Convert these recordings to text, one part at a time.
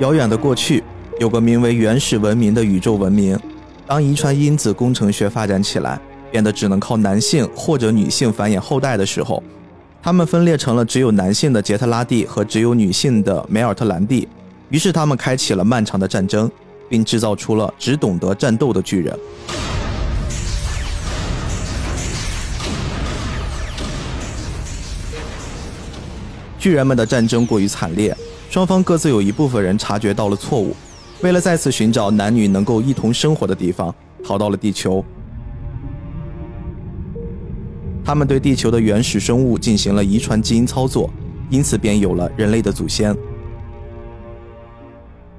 遥远的过去，有个名为原始文明的宇宙文明。当遗传因子工程学发展起来，变得只能靠男性或者女性繁衍后代的时候，他们分裂成了只有男性的杰特拉蒂和只有女性的梅尔特兰蒂。于是他们开启了漫长的战争，并制造出了只懂得战斗的巨人。巨人们的战争过于惨烈，双方各自有一部分人察觉到了错误，为了再次寻找男女能够一同生活的地方，逃到了地球。他们对地球的原始生物进行了遗传基因操作，因此便有了人类的祖先。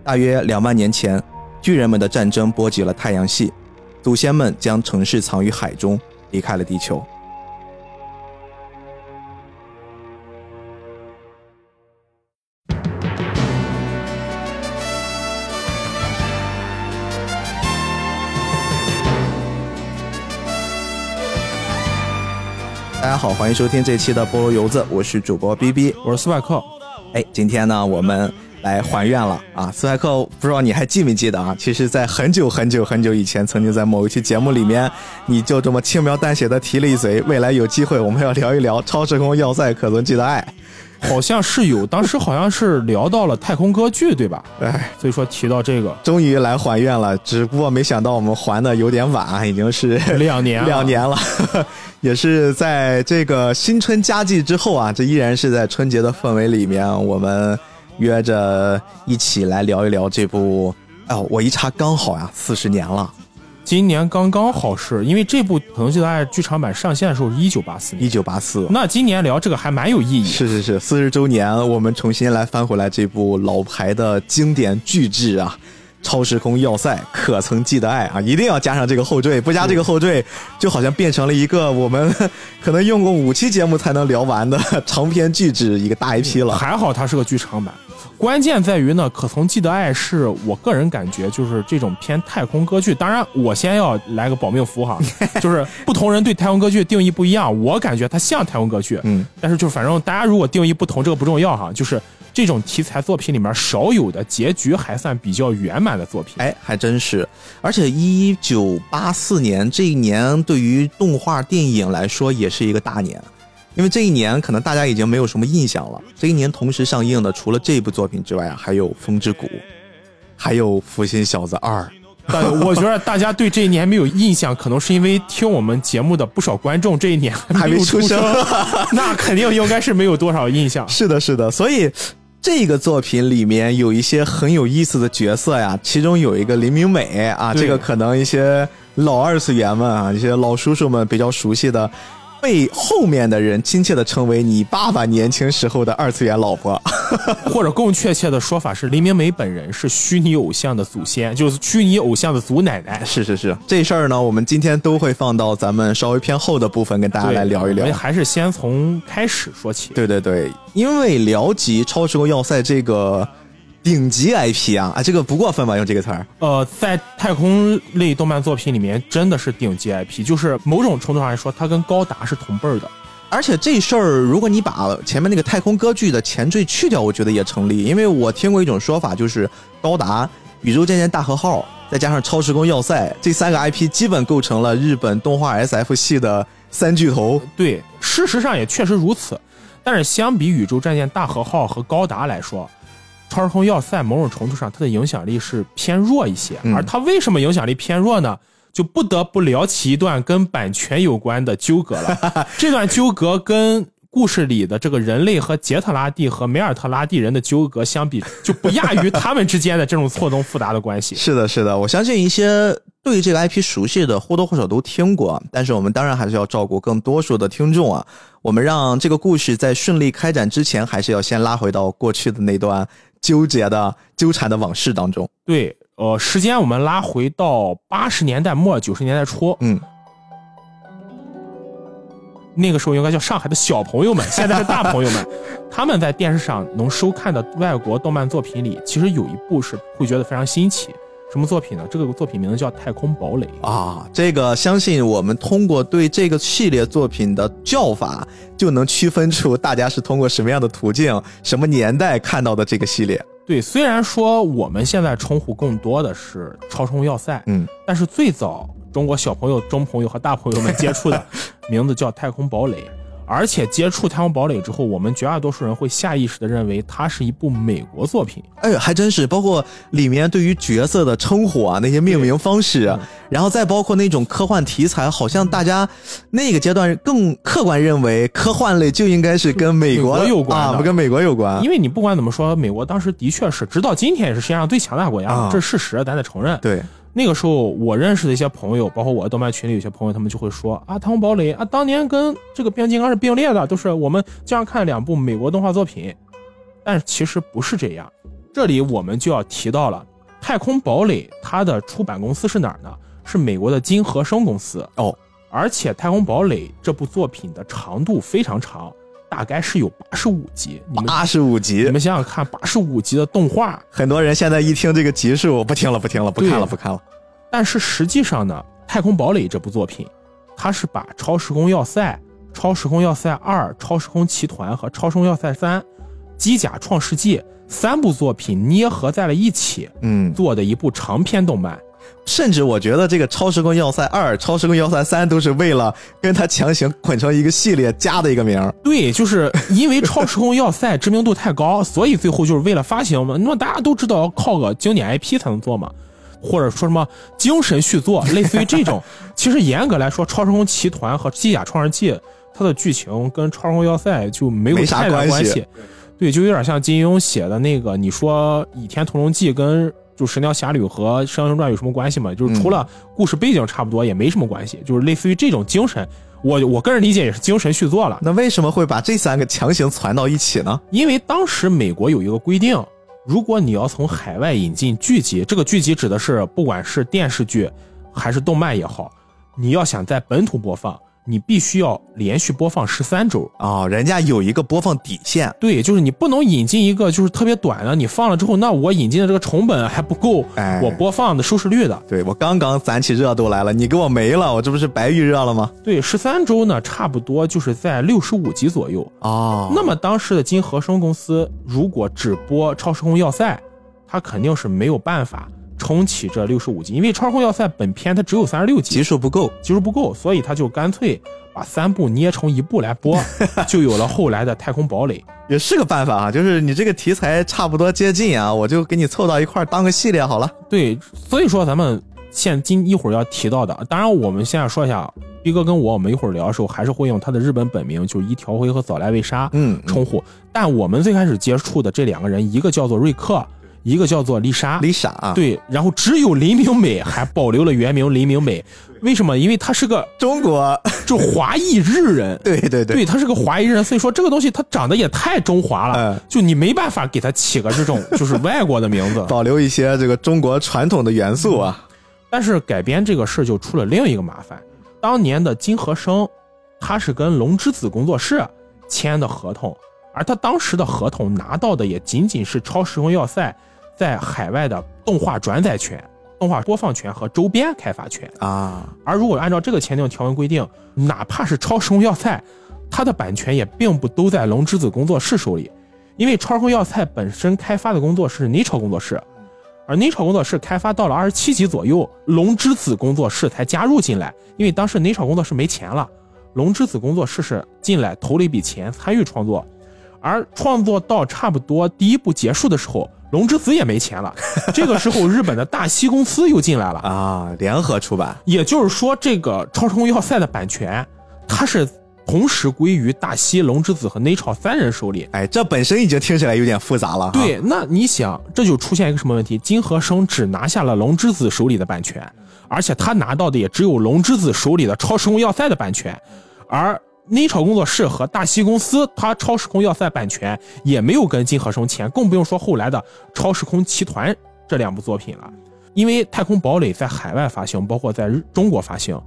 大约两万年前，巨人们的战争波及了太阳系，祖先们将城市藏于海中，离开了地球。好，欢迎收听这期的菠萝油子，我是主播 B B，我是斯派克。哎，今天呢，我们来还愿了啊！斯派克，不知道你还记没记得啊？其实，在很久很久很久以前，曾经在某一期节目里面，你就这么轻描淡写的提了一嘴，未来有机会我们要聊一聊超时空要塞可伦记的爱。好像是有，当时好像是聊到了太空歌剧，对吧？哎，所以说提到这个，终于来还愿了，只不过没想到我们还的有点晚，已经是两年两年了，也是在这个新春佳季之后啊，这依然是在春节的氛围里面，我们约着一起来聊一聊这部。哦，我一查刚好呀，四十年了。今年刚刚好是，因为这部《可能记得爱》剧场版上线的时候是一九八四年，一九八四。那今年聊这个还蛮有意义。是是是，四十周年，我们重新来翻回来这部老牌的经典巨制啊，《超时空要塞》，可曾记得爱啊？一定要加上这个后缀，不加这个后缀，就好像变成了一个我们可能用过五期节目才能聊完的长篇巨制一个大 IP 了。还好它是个剧场版。关键在于呢，可曾记得爱是我个人感觉就是这种偏太空歌剧。当然，我先要来个保命符哈，就是不同人对太空歌剧定义不一样。我感觉它像太空歌剧，嗯，但是就反正大家如果定义不同，这个不重要哈。就是这种题材作品里面少有的结局还算比较圆满的作品。哎，还真是。而且一九八四年这一年对于动画电影来说也是一个大年。因为这一年可能大家已经没有什么印象了。这一年同时上映的，除了这部作品之外啊，还有《风之谷》，还有《福星小子二》。但我觉得大家对这一年没有印象，可能是因为听我们节目的不少观众这一年还没 出生，那肯定应该是没有多少印象。是的，是的。所以这个作品里面有一些很有意思的角色呀，其中有一个林明美啊，这个可能一些老二次元们啊，一些老叔叔们比较熟悉的。被后面的人亲切的称为你爸爸年轻时候的二次元老婆，或者更确切的说法是林明美本人是虚拟偶像的祖先，就是虚拟偶像的祖奶奶。是是是，这事儿呢，我们今天都会放到咱们稍微偏后的部分跟大家来聊一聊。还是先从开始说起。对对对，因为聊及超时空要塞这个。顶级 IP 啊啊，这个不过分吧？用这个词儿，呃，在太空类动漫作品里面，真的是顶级 IP，就是某种程度上来说，它跟高达是同辈儿的。而且这事儿，如果你把前面那个太空歌剧的前缀去掉，我觉得也成立。因为我听过一种说法，就是高达、宇宙战舰大和号，再加上超时空要塞这三个 IP，基本构成了日本动画 SF 系的三巨头。对，事实上也确实如此。但是相比宇宙战舰大和号和高达来说，超时空要塞某种程度上，它的影响力是偏弱一些，而它为什么影响力偏弱呢？就不得不聊起一段跟版权有关的纠葛了。这段纠葛跟故事里的这个人类和杰特拉蒂和梅尔特拉蒂人的纠葛相比，就不亚于他们之间的这种错综复杂的关系。是的，是的，我相信一些对这个 IP 熟悉的或多或少都听过，但是我们当然还是要照顾更多数的听众啊。我们让这个故事在顺利开展之前，还是要先拉回到过去的那段。纠结的、纠缠的往事当中，对，呃，时间我们拉回到八十年代末九十年代初，嗯，那个时候应该叫上海的小朋友们，现在是大朋友们，他们在电视上能收看的外国动漫作品里，其实有一部是会觉得非常新奇。什么作品呢？这个作品名字叫《太空堡垒》啊！这个相信我们通过对这个系列作品的叫法，就能区分出大家是通过什么样的途径、什么年代看到的这个系列。对，虽然说我们现在称呼更多的是超时空要塞，嗯，但是最早中国小朋友、中朋友和大朋友们接触的 名字叫太空堡垒。而且接触《太空堡垒》之后，我们绝大多数人会下意识的认为它是一部美国作品。哎，还真是，包括里面对于角色的称呼啊，那些命名方式，然后再包括那种科幻题材，好像大家那个阶段更客观认为科幻类就应该是跟美国有关啊，不跟美国有关。因为你不管怎么说，美国当时的确是，直到今天也是世界上最强大国家，这是事实，咱得承认。对。那个时候，我认识的一些朋友，包括我的动漫群里有些朋友，他们就会说啊，《太空堡垒》啊，当年跟这个《变形金刚》是并列的，都是我们经常看两部美国动画作品。但其实不是这样，这里我们就要提到了《太空堡垒》，它的出版公司是哪儿呢？是美国的金和生公司哦。而且《太空堡垒》这部作品的长度非常长。大概是有八十五集，八十五集，你们想想看，八十五集的动画，很多人现在一听这个集数，不听了，不听了，不看了，不看了。但是实际上呢，《太空堡垒》这部作品，它是把《超时空要塞》《超时空要塞二》《超时空奇团》和《超时空要塞三》《机甲创世纪》三部作品捏合在了一起，嗯，做的一部长篇动漫。甚至我觉得这个《超时空要塞二》《超时空要塞三》都是为了跟它强行捆成一个系列加的一个名 对，就是因为《超时空要塞》知名度太高，所以最后就是为了发行嘛。那么大家都知道要靠个经典 IP 才能做嘛，或者说什么精神续作，类似于这种。其实严格来说，《超时空奇团》和《机甲创世纪》它的剧情跟《超时空要塞》就没有太大关系。对，就有点像金庸写的那个，你说《倚天屠龙记》跟。就《神雕侠侣》和《射雕英雄传》有什么关系吗？就是除了故事背景差不多，也没什么关系。就是类似于这种精神，我我个人理解也是精神续作了。那为什么会把这三个强行攒到一起呢？因为当时美国有一个规定，如果你要从海外引进剧集，这个剧集指的是不管是电视剧还是动漫也好，你要想在本土播放。你必须要连续播放十三周啊！人家有一个播放底线，对，就是你不能引进一个就是特别短的，你放了之后，那我引进的这个成本还不够，哎，我播放的收视率的。对我刚刚攒起热度来了，你给我没了，我这不是白预热了吗？对，十三周呢，差不多就是在六十五集左右啊。那么当时的金和生公司如果只播《超时空要塞》，它肯定是没有办法。撑起这六十五集，因为《超时空要塞》本片它只有三十六集，集数不够，集数不够，所以他就干脆把三部捏成一部来播，就有了后来的《太空堡垒》，也是个办法啊。就是你这个题材差不多接近啊，我就给你凑到一块当个系列好了。对，所以说咱们现今一会儿要提到的，当然我们现在说一下，逼哥跟我，我们一会儿聊的时候还是会用他的日本本名，就是伊条辉和早来未沙，嗯，称呼。但我们最开始接触的这两个人，一个叫做瑞克。一个叫做丽莎，丽莎啊，对，然后只有林明美还保留了原名林明美，为什么？因为她是个中国。就华裔日人，对 对对，对她是个华裔人，所以说这个东西她长得也太中华了，就你没办法给他起个这种 就是外国的名字，保留一些这个中国传统的元素啊。但是改编这个事就出了另一个麻烦，当年的金和生，他是跟龙之子工作室签的合同，而他当时的合同拿到的也仅仅是超时空要塞。在海外的动画转载权、动画播放权和周边开发权啊，而如果按照这个签订条文规定，哪怕是《超时空要塞》，它的版权也并不都在龙之子工作室手里，因为《超时空要塞》本身开发的工作室是 Nicho 工作室，而 Nicho 工作室开发到了二十七集左右，龙之子工作室才加入进来，因为当时 Nicho 工作室没钱了，龙之子工作室是进来投了一笔钱参与创作，而创作到差不多第一部结束的时候。龙之子也没钱了，这个时候日本的大西公司又进来了啊，联合出版。也就是说，这个《超时空要塞》的版权，它是同时归于大西、龙之子和内超三人手里。哎，这本身已经听起来有点复杂了。对，那你想，这就出现一个什么问题？金和生只拿下了龙之子手里的版权，而且他拿到的也只有龙之子手里的《超时空要塞》的版权，而。内超工作室和大西公司，它超时空要塞版权也没有跟金和生签，更不用说后来的《超时空奇团》这两部作品了。因为《太空堡垒》在海外发行，包括在中国发行，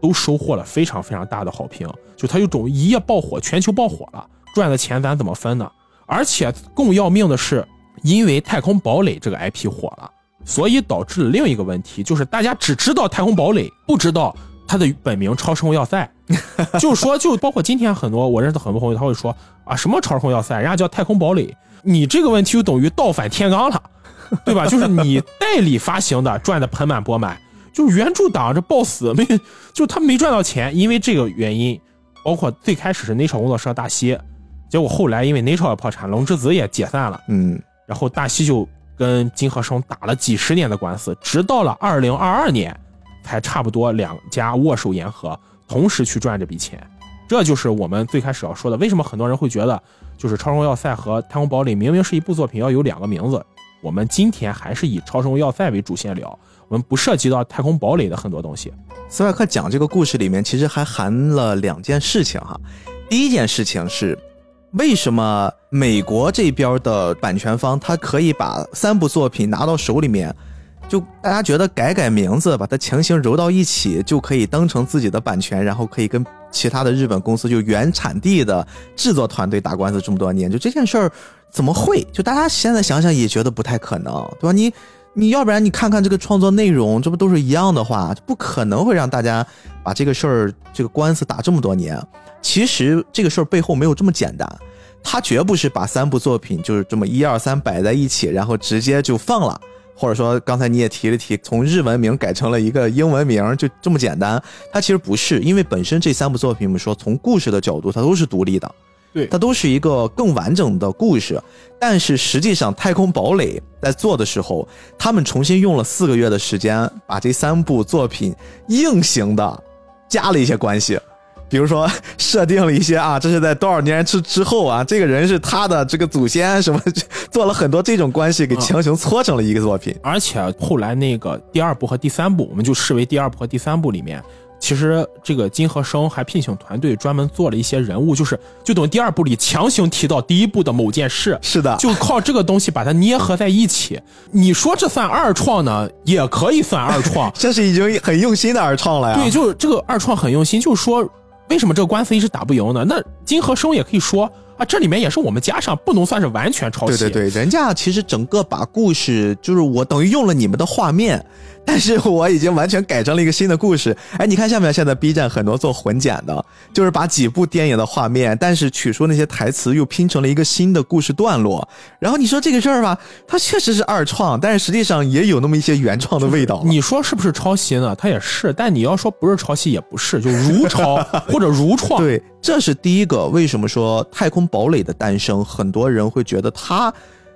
都收获了非常非常大的好评。就它有种一夜爆火，全球爆火了，赚的钱咱怎么分呢？而且更要命的是，因为《太空堡垒》这个 IP 火了，所以导致了另一个问题，就是大家只知道《太空堡垒》，不知道。它的本名超时空要塞，就是说，就包括今天很多我认识的很多朋友，他会说啊，什么超时空要塞，人家叫太空堡垒。你这个问题就等于倒反天罡了，对吧？就是你代理发行的赚的盆满钵满，就是原著党这 boss 没，就他没赚到钱，因为这个原因，包括最开始是内超工作室大西，结果后来因为内超也破产，龙之子也解散了，嗯，然后大西就跟金和生打了几十年的官司，直到了二零二二年，才差不多两家握手言和，同时去赚这笔钱。这就是我们最开始要说的，为什么很多人会觉得，就是《超声要塞》和《太空堡垒》明明是一部作品，要有两个名字。我们今天还是以《超声要塞》为主线聊，我们不涉及到《太空堡垒》的很多东西。斯派克讲这个故事里面，其实还含了两件事情哈。第一件事情是，为什么美国这边的版权方他可以把三部作品拿到手里面？就大家觉得改改名字，把它强行揉到一起，就可以当成自己的版权，然后可以跟其他的日本公司，就原产地的制作团队打官司这么多年，就这件事儿怎么会？就大家现在想想也觉得不太可能，对吧？你你要不然你看看这个创作内容，这不都是一样的话，不可能会让大家把这个事儿这个官司打这么多年。其实这个事儿背后没有这么简单，他绝不是把三部作品就是这么一二三摆在一起，然后直接就放了。或者说，刚才你也提了提，从日文名改成了一个英文名，就这么简单？它其实不是，因为本身这三部作品，我们说从故事的角度，它都是独立的，对，它都是一个更完整的故事。但是实际上，《太空堡垒》在做的时候，他们重新用了四个月的时间，把这三部作品硬行的加了一些关系。比如说设定了一些啊，这是在多少年之之后啊，这个人是他的这个祖先什么，做了很多这种关系，给强行搓成了一个作品。而且后来那个第二部和第三部，我们就视为第二部和第三部里面，其实这个金和生还聘请团队专门做了一些人物，就是就等于第二部里强行提到第一部的某件事。是的，就靠这个东西把它捏合在一起。你说这算二创呢？也可以算二创，这是已经很用心的二创了呀。对，就是这个二创很用心，就是说。为什么这个官司一直打不赢呢？那金和生也可以说啊，这里面也是我们加上，不能算是完全抄袭。对对对，人家其实整个把故事就是我等于用了你们的画面。但是我已经完全改成了一个新的故事。哎，你看下面现在 B 站很多做混剪的，就是把几部电影的画面，但是取出那些台词，又拼成了一个新的故事段落。然后你说这个事儿吧，它确实是二创，但是实际上也有那么一些原创的味道。你说是不是抄袭呢？它也是，但你要说不是抄袭也不是，就如抄 或者如创。对，这是第一个。为什么说《太空堡垒》的诞生，很多人会觉得它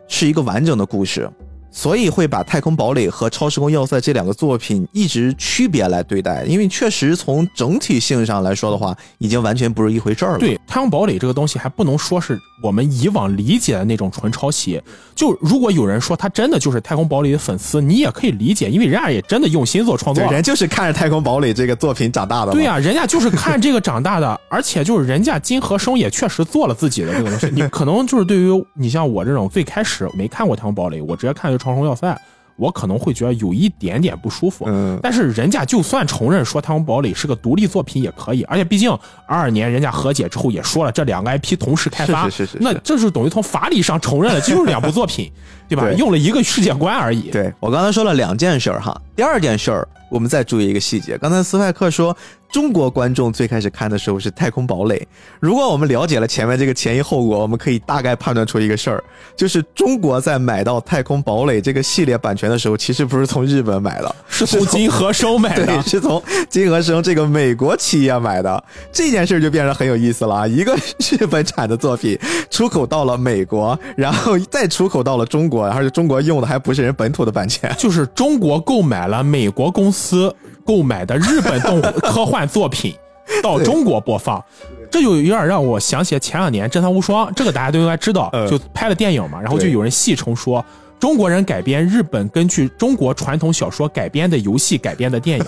是一个完整的故事？所以会把《太空堡垒》和《超时空要塞》这两个作品一直区别来对待，因为确实从整体性上来说的话，已经完全不是一回事儿了。对，《太空堡垒》这个东西还不能说是我们以往理解的那种纯抄袭。就如果有人说他真的就是《太空堡垒》的粉丝，你也可以理解，因为人家也真的用心做创作，人就是看着《太空堡垒》这个作品长大的。对呀，人家就是看这个长大的，而且就是人家金和生也确实做了自己的这个东西。你可能就是对于你像我这种最开始没看过《太空堡垒》，我直接看就《超时空要塞》。我可能会觉得有一点点不舒服，嗯，但是人家就算承认说《太空堡垒》是个独立作品也可以，而且毕竟二二年人家和解之后也说了，这两个 IP 同时开发，是是是，那这是等于从法理上承认了，就是两部作品，对吧？用了一个世界观而已。对我刚才说了两件事儿哈，第二件事儿我们再注意一个细节，刚才斯派克说。中国观众最开始看的时候是《太空堡垒》。如果我们了解了前面这个前因后果，我们可以大概判断出一个事儿，就是中国在买到《太空堡垒》这个系列版权的时候，其实不是从日本买的，是从金和生买的，是从金和生这个美国企业买的。这件事就变得很有意思了啊！一个日本产的作品出口到了美国，然后再出口到了中国，而且中国用的还不是人本土的版权，就是中国购买了美国公司。购买的日本动科幻作品 到中国播放，这就有点让我想起前两年《真三无双》，这个大家都应该知道，就拍了电影嘛。然后就有人戏称说，中国人改编日本根据中国传统小说改编的游戏改编的电影，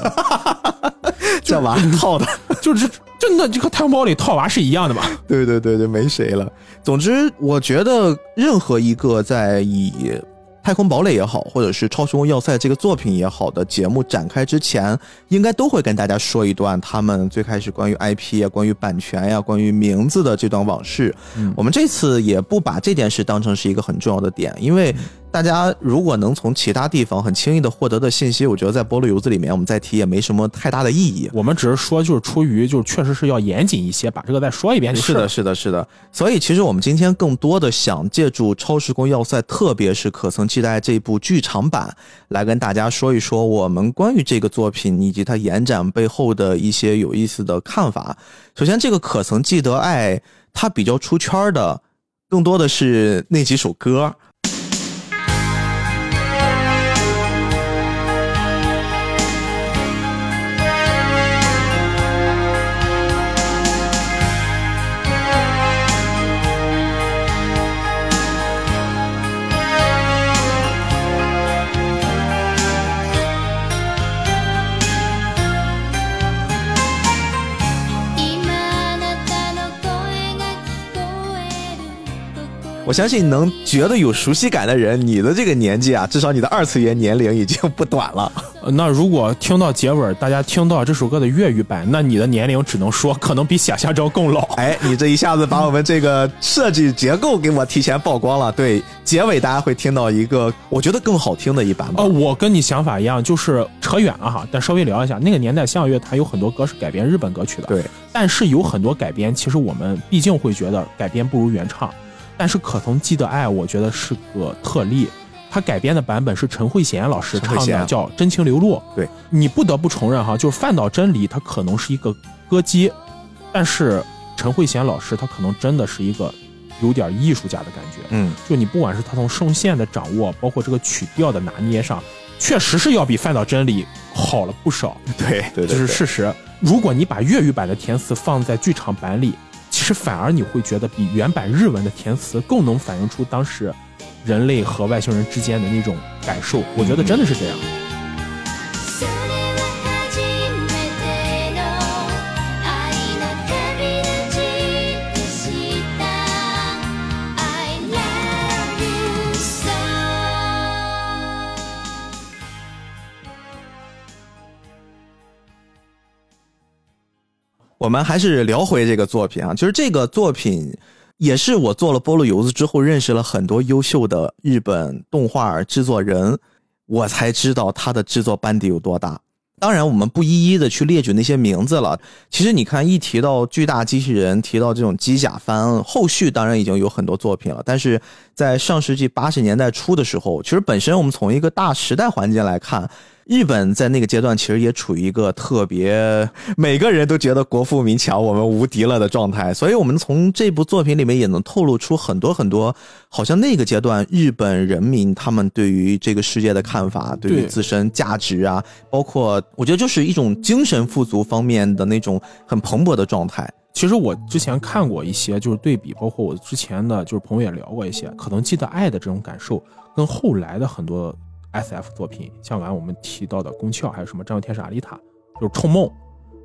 这娃套的，就是真的，这个汤包里套娃是一样的嘛？对对对对，没谁了。总之，我觉得任何一个在以。太空堡垒也好，或者是超时空要塞这个作品也好的节目展开之前，应该都会跟大家说一段他们最开始关于 IP 啊、关于版权呀、关于名字的这段往事。我们这次也不把这件事当成是一个很重要的点，因为大家如果能从其他地方很轻易的获得的信息，我觉得在菠萝油子里面我们再提也没什么太大的意义。我们只是说，就是出于就是确实是要严谨一些，把这个再说一遍是的，是的，是的。所以其实我们今天更多的想借助《超时空要塞》，特别是《可曾记得爱》这部剧场版，来跟大家说一说我们关于这个作品以及它延展背后的一些有意思的看法。首先，这个《可曾记得爱》它比较出圈的，更多的是那几首歌。我相信能觉得有熟悉感的人，你的这个年纪啊，至少你的二次元年龄已经不短了。那如果听到结尾，大家听到这首歌的粤语版，那你的年龄只能说可能比想象中更老。哎，你这一下子把我们这个设计结构给我提前曝光了。对，结尾大家会听到一个我觉得更好听的一版。呃，我跟你想法一样，就是扯远了哈，但稍微聊一下，那个年代相乐坛有很多歌是改编日本歌曲的。对，但是有很多改编，其实我们毕竟会觉得改编不如原唱。但是可曾记得爱，我觉得是个特例。他改编的版本是陈慧娴老师唱的，叫《真情流露》。对你不得不承认哈，就是范岛真理他可能是一个歌姬，但是陈慧娴老师他可能真的是一个有点艺术家的感觉。嗯，就你不管是他从声线的掌握，包括这个曲调的拿捏上，确实是要比范岛真理好了不少。对，这是事实。如果你把粤语版的填词放在剧场版里。其实反而你会觉得比原版日文的填词更能反映出当时人类和外星人之间的那种感受，我觉得真的是这样。我们还是聊回这个作品啊，就是这个作品也是我做了菠萝油子之后认识了很多优秀的日本动画制作人，我才知道他的制作班底有多大。当然，我们不一一的去列举那些名字了。其实你看，一提到巨大机器人，提到这种机甲番，后续当然已经有很多作品了。但是在上世纪八十年代初的时候，其实本身我们从一个大时代环境来看。日本在那个阶段其实也处于一个特别每个人都觉得国富民强，我们无敌了的状态，所以我们从这部作品里面也能透露出很多很多，好像那个阶段日本人民他们对于这个世界的看法，对于自身价值啊，包括我觉得就是一种精神富足方面的那种很蓬勃的状态。其实我之前看过一些就是对比，包括我之前的就是朋友也聊过一些，可能记得爱的这种感受，跟后来的很多。S F 作品，像完我们提到的《宫壳》，还有什么《战斗天使阿丽塔》，就是《冲梦》，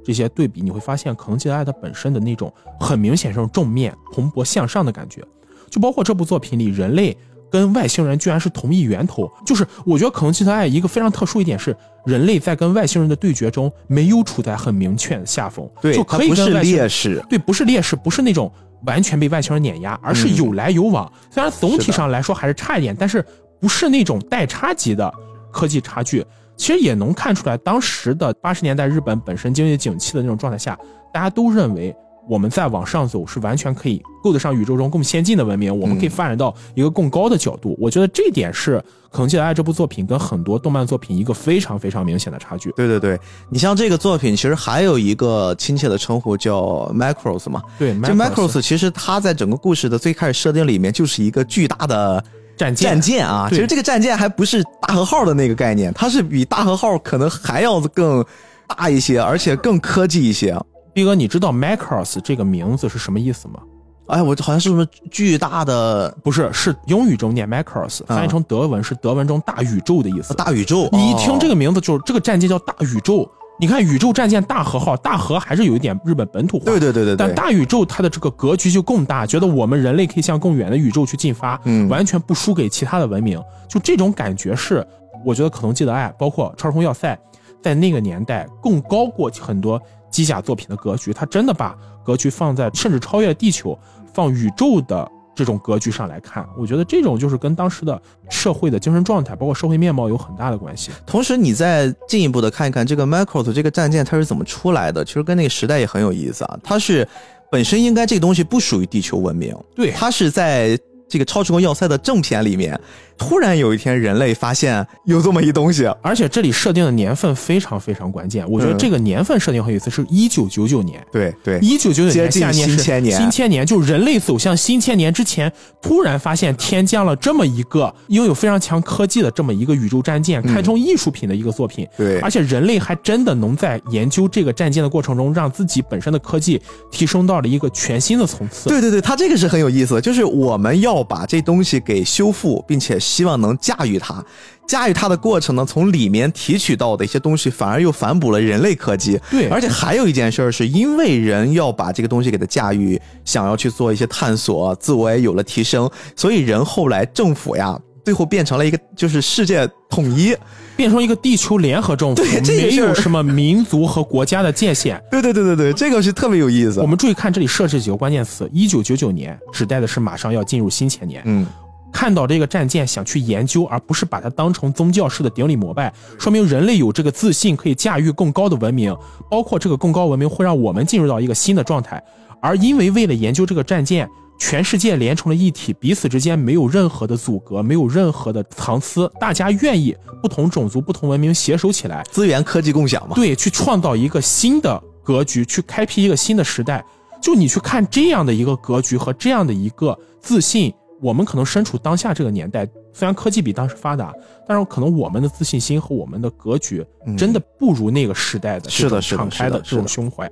这些对比，你会发现，可能记得爱它本身的那种很明显这种正面、蓬勃向上的感觉，就包括这部作品里，人类跟外星人居然是同一源头。就是我觉得可能性的爱一个非常特殊一点是，人类在跟外星人的对决中没有处在很明确的下风，对，就可以跟劣势，对，不是劣势，不是那种完全被外星人碾压，而是有来有往。虽然总体上来说还是差一点，但是。不是那种代差级的科技差距，其实也能看出来，当时的八十年代日本本身经济景气的那种状态下，大家都认为我们再往上走是完全可以够得上宇宙中更先进的文明，我们可以发展到一个更高的角度。我觉得这点是《可能记得爱》这部作品跟很多动漫作品一个非常非常明显的差距。对对对，你像这个作品，其实还有一个亲切的称呼叫 Macross 嘛。对，这 Macross 其实它在整个故事的最开始设定里面就是一个巨大的。战舰，战舰啊！其实这个战舰还不是大和号的那个概念，它是比大和号可能还要更大一些，而且更科技一些。毕哥，你知道 Macross 这个名字是什么意思吗？哎，我好像是什么巨大的，不是，是英语中念 Macross，翻译成德文是德文中大宇宙的意思。大宇宙，你一听这个名字，就是这个战舰叫大宇宙。你看宇宙战舰大和号，大和还是有一点日本本土化，对对对对。但大宇宙它的这个格局就更大，觉得我们人类可以向更远的宇宙去进发，嗯，完全不输给其他的文明。就这种感觉是，我觉得可能记得爱，包括超时空要塞，在那个年代更高过很多机甲作品的格局。它真的把格局放在甚至超越地球，放宇宙的这种格局上来看，我觉得这种就是跟当时的社会的精神状态，包括社会面貌有很大的关系。同时，你再进一步的看一看这个 Macross 这个战舰它是怎么出来的，其实跟那个时代也很有意思啊。它是本身应该这个东西不属于地球文明，对，它是在这个超时空要塞的正片里面。突然有一天，人类发现有这么一东西，而且这里设定的年份非常非常关键。我觉得这个年份设定很有意思，是一九九九年。对对，一九九九年接近新千年，新千年就人类走向新千年之前，突然发现天降了这么一个拥有非常强科技的这么一个宇宙战舰，开创艺术品的一个作品。对，而且人类还真的能在研究这个战舰的过程中，让自己本身的科技提升到了一个全新的层次。对对对，它这个是很有意思，就是我们要把这东西给修复，并且希望能驾驭。它驾驭它的过程呢，从里面提取到的一些东西，反而又反哺了人类科技。对，而且还有一件事儿，是因为人要把这个东西给它驾驭，想要去做一些探索，自我也有了提升，所以人后来政府呀，最后变成了一个就是世界统一，变成一个地球联合政府，对，没有什么民族和国家的界限。对对对对对，这个是特别有意思。我们注意看这里设置几个关键词：一九九九年指代的是马上要进入新千年。嗯。看到这个战舰，想去研究，而不是把它当成宗教式的顶礼膜拜，说明人类有这个自信，可以驾驭更高的文明，包括这个更高文明会让我们进入到一个新的状态。而因为为了研究这个战舰，全世界连成了一体，彼此之间没有任何的阻隔，没有任何的藏私，大家愿意不同种族、不同文明携手起来，资源科技共享嘛？对，去创造一个新的格局，去开辟一个新的时代。就你去看这样的一个格局和这样的一个自信。我们可能身处当下这个年代，虽然科技比当时发达，但是可能我们的自信心和我们的格局真的不如那个时代的是的敞开的这种胸怀。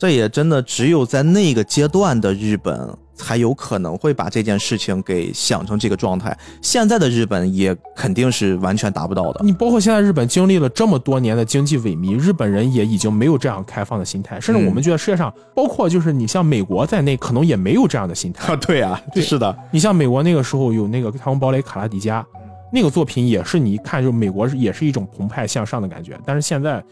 这也真的只有在那个阶段的日本。才有可能会把这件事情给想成这个状态。现在的日本也肯定是完全达不到的。你包括现在日本经历了这么多年的经济萎靡，日本人也已经没有这样开放的心态。甚至我们觉得世界上，包括就是你像美国在内，可能也没有这样的心态。啊，对啊，是的。你像美国那个时候有那个《太空堡垒卡拉迪加》，那个作品也是你一看就美国也是一种澎湃向上的感觉。但是现在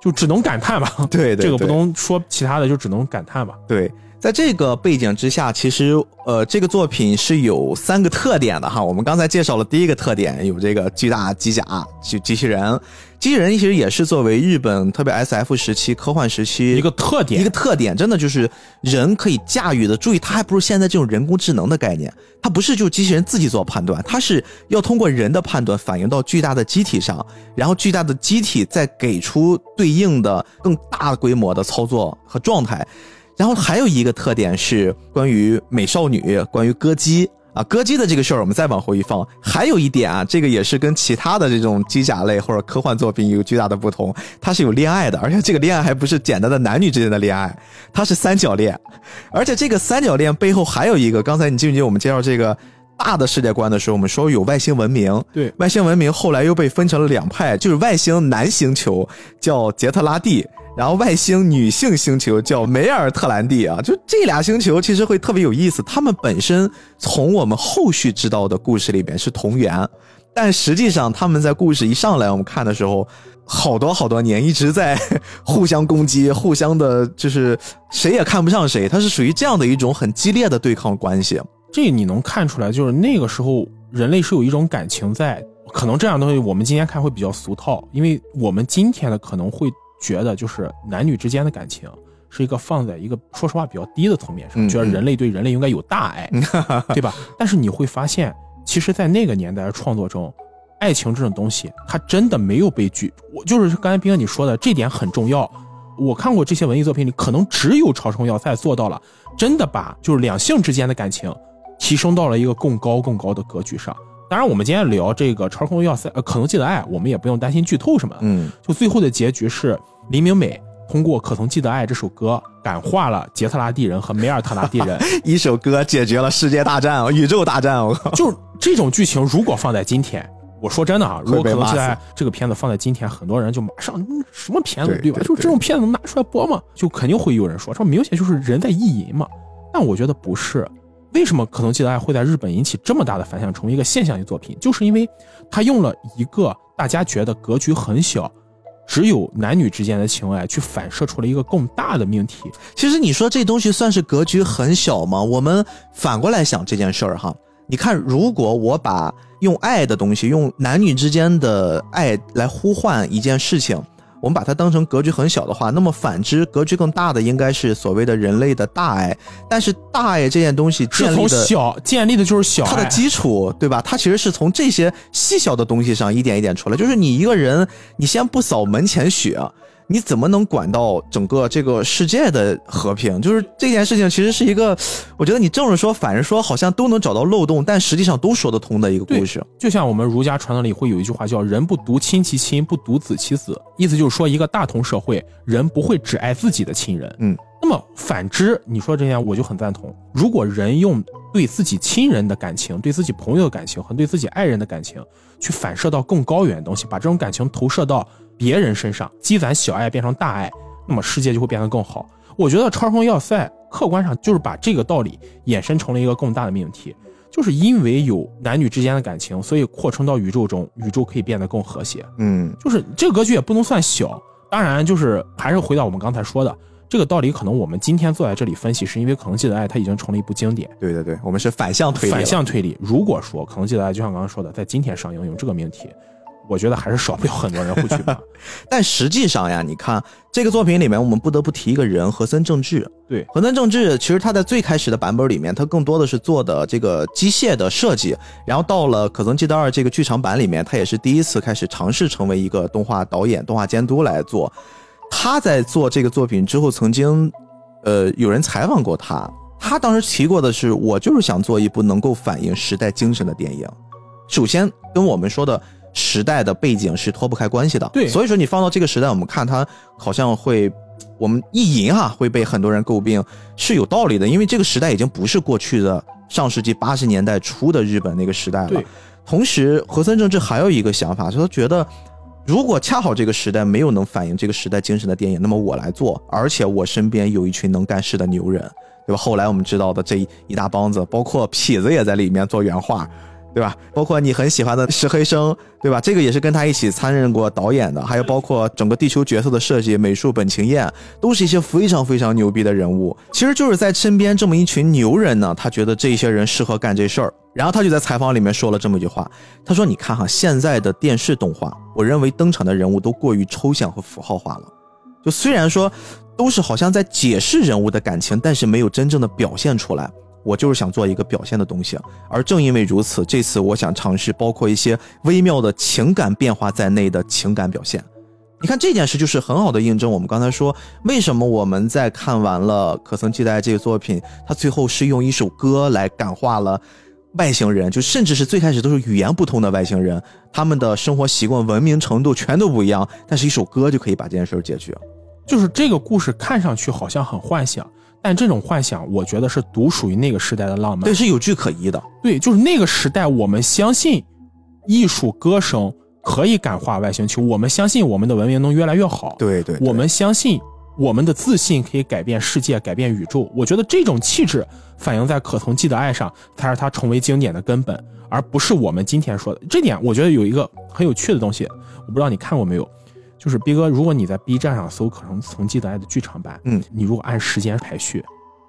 就只能感叹吧。对，这个不能说其他的，就只能感叹吧。对。在这个背景之下，其实呃，这个作品是有三个特点的哈。我们刚才介绍了第一个特点，有这个巨大机甲，机机器人。机器人其实也是作为日本特别 S F 时期科幻时期一个特点，一个特点，真的就是人可以驾驭的。注意，它还不是现在这种人工智能的概念，它不是就机器人自己做判断，它是要通过人的判断反映到巨大的机体上，然后巨大的机体再给出对应的更大规模的操作和状态。然后还有一个特点是关于美少女，关于歌姬啊，歌姬的这个事儿我们再往后一放。还有一点啊，这个也是跟其他的这种机甲类或者科幻作品有巨大的不同，它是有恋爱的，而且这个恋爱还不是简单的男女之间的恋爱，它是三角恋，而且这个三角恋背后还有一个，刚才你记不记得我们介绍这个大的世界观的时候，我们说有外星文明，对，外星文明后来又被分成了两派，就是外星男星球叫杰特拉蒂。然后外星女性星球叫梅尔特兰蒂啊，就这俩星球其实会特别有意思。他们本身从我们后续知道的故事里边是同源，但实际上他们在故事一上来我们看的时候，好多好多年一直在互相攻击，互相的就是谁也看不上谁，它是属于这样的一种很激烈的对抗关系。这你能看出来，就是那个时候人类是有一种感情在，可能这样东西我们今天看会比较俗套，因为我们今天的可能会。觉得就是男女之间的感情是一个放在一个说实话比较低的层面上，觉得人类对人类应该有大爱，对吧？但是你会发现，其实，在那个年代的创作中，爱情这种东西，它真的没有被拒。我就是刚才斌哥你说的这点很重要。我看过这些文艺作品里，可能只有《超声要塞》做到了，真的把就是两性之间的感情提升到了一个更高更高的格局上。当然，我们今天聊这个《超空要塞》呃，可能记得爱，我们也不用担心剧透什么。嗯，就最后的结局是。黎明美通过《可曾记得爱》这首歌感化了杰特拉蒂人和梅尔特拉蒂人，一首歌解决了世界大战、宇宙大战。我靠，就是这种剧情，如果放在今天，我说真的啊，如果可能记得爱这个片子放在今天，很多人就马上什么片子对吧？就这种片子能拿出来播吗？就肯定会有人说，说明显就是人在意淫嘛。但我觉得不是，为什么《可能记得爱》会在日本引起这么大的反响，成为一个现象级作品？就是因为他用了一个大家觉得格局很小。只有男女之间的情爱去反射出了一个更大的命题。其实你说这东西算是格局很小吗？我们反过来想这件事儿哈，你看，如果我把用爱的东西，用男女之间的爱来呼唤一件事情。我们把它当成格局很小的话，那么反之，格局更大的应该是所谓的人类的大爱。但是大爱这件东西建立的小建立的就是小，它的基础对吧？它其实是从这些细小的东西上一点一点出来。就是你一个人，你先不扫门前雪。你怎么能管到整个这个世界的和平？就是这件事情，其实是一个，我觉得你正着说，反着说，好像都能找到漏洞，但实际上都说得通的一个故事。就像我们儒家传统里会有一句话叫“人不独亲其亲，不独子其子”，意思就是说，一个大同社会，人不会只爱自己的亲人。嗯，那么反之，你说这点我就很赞同。如果人用对自己亲人的感情、对自己朋友的感情和对自己爱人的感情，去反射到更高远的东西，把这种感情投射到。别人身上积攒小爱变成大爱，那么世界就会变得更好。我觉得《超声要塞》客观上就是把这个道理衍生成了一个更大的命题，就是因为有男女之间的感情，所以扩充到宇宙中，宇宙可以变得更和谐。嗯，就是这个格局也不能算小。当然，就是还是回到我们刚才说的这个道理，可能我们今天坐在这里分析，是因为《可能记得爱》它已经成了一部经典。对对对，我们是反向推理。反向推理。如果说《可能记得爱》就像刚刚说的，在今天上映用这个命题。我觉得还是少不了很多人会去吧。但实际上呀，你看这个作品里面，我们不得不提一个人——和森正治。对，和森正治，其实他在最开始的版本里面，他更多的是做的这个机械的设计。然后到了《可曾记得二》这个剧场版里面，他也是第一次开始尝试成为一个动画导演、动画监督来做。他在做这个作品之后，曾经，呃，有人采访过他，他当时提过的是：“我就是想做一部能够反映时代精神的电影。”首先跟我们说的。时代的背景是脱不开关系的，对，所以说你放到这个时代，我们看它好像会，我们意淫哈会被很多人诟病，是有道理的，因为这个时代已经不是过去的上世纪八十年代初的日本那个时代了。同时，和森正治还有一个想法，就是他觉得，如果恰好这个时代没有能反映这个时代精神的电影，那么我来做，而且我身边有一群能干事的牛人，对吧？后来我们知道的这一大帮子，包括痞子也在里面做原画。对吧？包括你很喜欢的石黑生，对吧？这个也是跟他一起参任过导演的，还有包括整个地球角色的设计、美术，本晴彦都是一些非常非常牛逼的人物。其实就是在身边这么一群牛人呢，他觉得这些人适合干这事儿，然后他就在采访里面说了这么一句话，他说：“你看哈，现在的电视动画，我认为登场的人物都过于抽象和符号化了。就虽然说都是好像在解释人物的感情，但是没有真正的表现出来。”我就是想做一个表现的东西，而正因为如此，这次我想尝试包括一些微妙的情感变化在内的情感表现。你看这件事就是很好的印证我们刚才说，为什么我们在看完了《可曾记得》这个作品，它最后是用一首歌来感化了外星人，就甚至是最开始都是语言不通的外星人，他们的生活习惯、文明程度全都不一样，但是一首歌就可以把这件事解决。就是这个故事看上去好像很幻想。但这种幻想，我觉得是独属于那个时代的浪漫，对，是有据可依的。对，就是那个时代，我们相信艺术歌声可以感化外星球，我们相信我们的文明能越来越好。对对，我们相信我们的自信可以改变世界，改变宇宙。我觉得这种气质反映在可曾记得爱上，才是它成为经典的根本，而不是我们今天说的。这点我觉得有一个很有趣的东西，我不知道你看过没有。就是逼哥，如果你在 B 站上搜《可能曾记得爱》的剧场版，嗯，你如果按时间排序，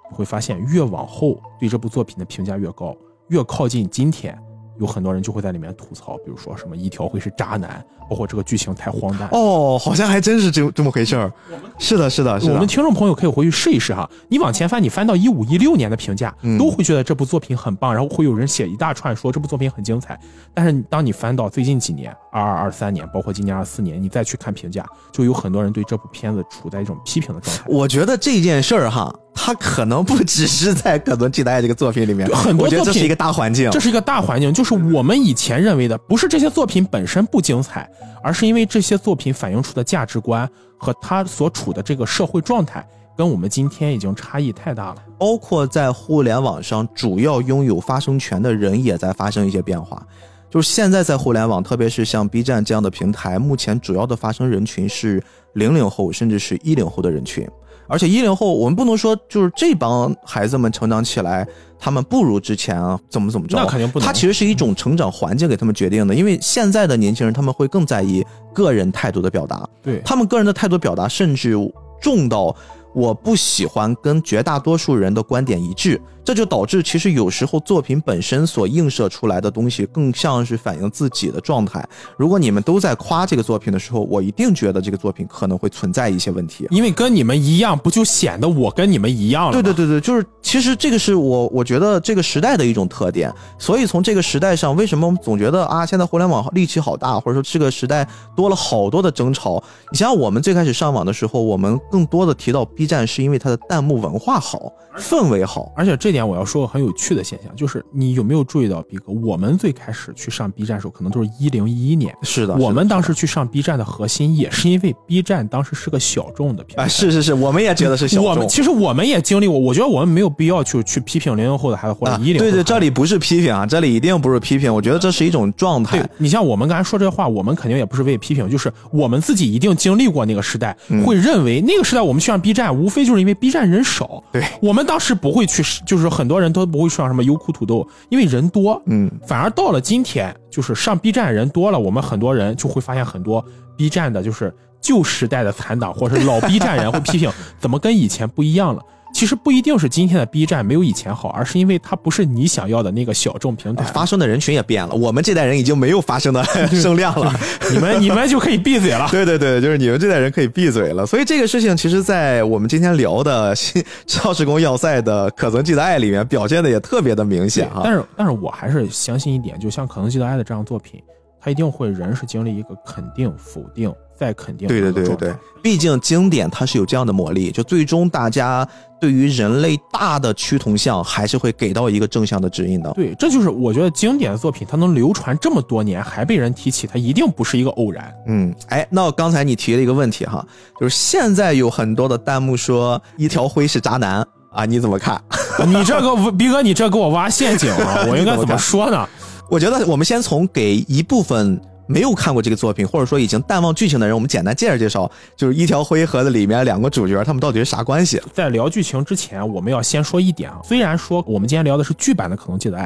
你会发现越往后对这部作品的评价越高，越靠近今天。有很多人就会在里面吐槽，比如说什么一条会是渣男，包括这个剧情太荒诞。哦，好像还真是这这么回事儿。是的，是的，是的。我们听众朋友可以回去试一试哈。你往前翻，你翻到一五一六年的评价，都会觉得这部作品很棒，然后会有人写一大串说这部作品很精彩。但是当你翻到最近几年，二二二三年，包括今年二四年，你再去看评价，就有很多人对这部片子处在一种批评的状态。我觉得这件事儿哈。他可能不只是在《可能记得爱》这个作品里面，很多作品这是一个大环境，这是一个大环境。就是我们以前认为的，不是这些作品本身不精彩，而是因为这些作品反映出的价值观和他所处的这个社会状态，跟我们今天已经差异太大了。包括在互联网上，主要拥有发声权的人也在发生一些变化。就是现在在互联网，特别是像 B 站这样的平台，目前主要的发声人群是零零后，甚至是一零后的人群。而且一零后，我们不能说就是这帮孩子们成长起来，他们不如之前啊怎么怎么着。那肯定不能。他其实是一种成长环境给他们决定的，因为现在的年轻人他们会更在意个人态度的表达。对他们个人的态度表达，甚至重到我不喜欢跟绝大多数人的观点一致。这就导致，其实有时候作品本身所映射出来的东西，更像是反映自己的状态。如果你们都在夸这个作品的时候，我一定觉得这个作品可能会存在一些问题。因为跟你们一样，不就显得我跟你们一样了？对对对对，就是其实这个是我我觉得这个时代的一种特点。所以从这个时代上，为什么我们总觉得啊，现在互联网力气好大，或者说这个时代多了好多的争吵？你想想，我们最开始上网的时候，我们更多的提到 B 站，是因为它的弹幕文化好，氛围好，而且这点我要说个很有趣的现象，就是你有没有注意到，比哥，我们最开始去上 B 站的时候，可能都是一零一一年。是的，我们当时去上 B 站的核心，也是因为 B 站当时是个小众的平台。是是是，我们也觉得是小众。我们其实我们也经历过，我觉得我们没有必要去去批评零零后的孩子或者一零。对对，这里不是批评啊，这里一定不是批评。我觉得这是一种状态。你像我们刚才说这话，我们肯定也不是为批评，就是我们自己一定经历过那个时代，会认为那个时代我们去上 B 站，无非就是因为 B 站人少。对，我们当时不会去，就是很多人都不会上什么优酷土豆，因为人多。嗯，反而到了今天，就是上 B 站人多了，我们很多人就会发现很多 B 站的，就是旧时代的残党或者是老 B 站人会批评，怎么跟以前不一样了。其实不一定是今天的 B 站没有以前好，而是因为它不是你想要的那个小众平台。发声的人群也变了，我们这代人已经没有发声的 声量了。你们 你们就可以闭嘴了。对对对，就是你们这代人可以闭嘴了。所以这个事情，其实，在我们今天聊的《超时空要塞》的《可曾记得爱》里面表现的也特别的明显哈。但是，但是我还是相信一点，就像《可能记得爱》的这样作品，它一定会人是经历一个肯定、否定再肯定。对对对对对，毕竟经典它是有这样的魔力，就最终大家。对于人类大的趋同向，还是会给到一个正向的指引的。对，这就是我觉得经典的作品，它能流传这么多年还被人提起，它一定不是一个偶然。嗯，哎，那刚才你提了一个问题哈，就是现在有很多的弹幕说一条灰是渣男啊，你怎么看？你这个逼哥，你这给我挖陷阱啊！我应该怎么说呢？我觉得我们先从给一部分。没有看过这个作品，或者说已经淡忘剧情的人，我们简单介绍介绍，就是一条灰盒子里面两个主角，他们到底是啥关系？在聊剧情之前，我们要先说一点啊，虽然说我们今天聊的是剧版的《可能记得爱》，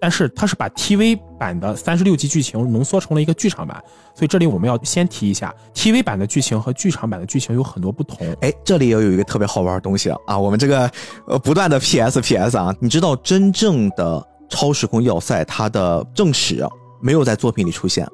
但是它是把 TV 版的三十六集剧情浓缩成了一个剧场版，所以这里我们要先提一下，TV 版的剧情和剧场版的剧情有很多不同。哎，这里也有一个特别好玩的东西啊，我们这个呃不断的 PS PS 啊，你知道真正的超时空要塞它的正史没有在作品里出现。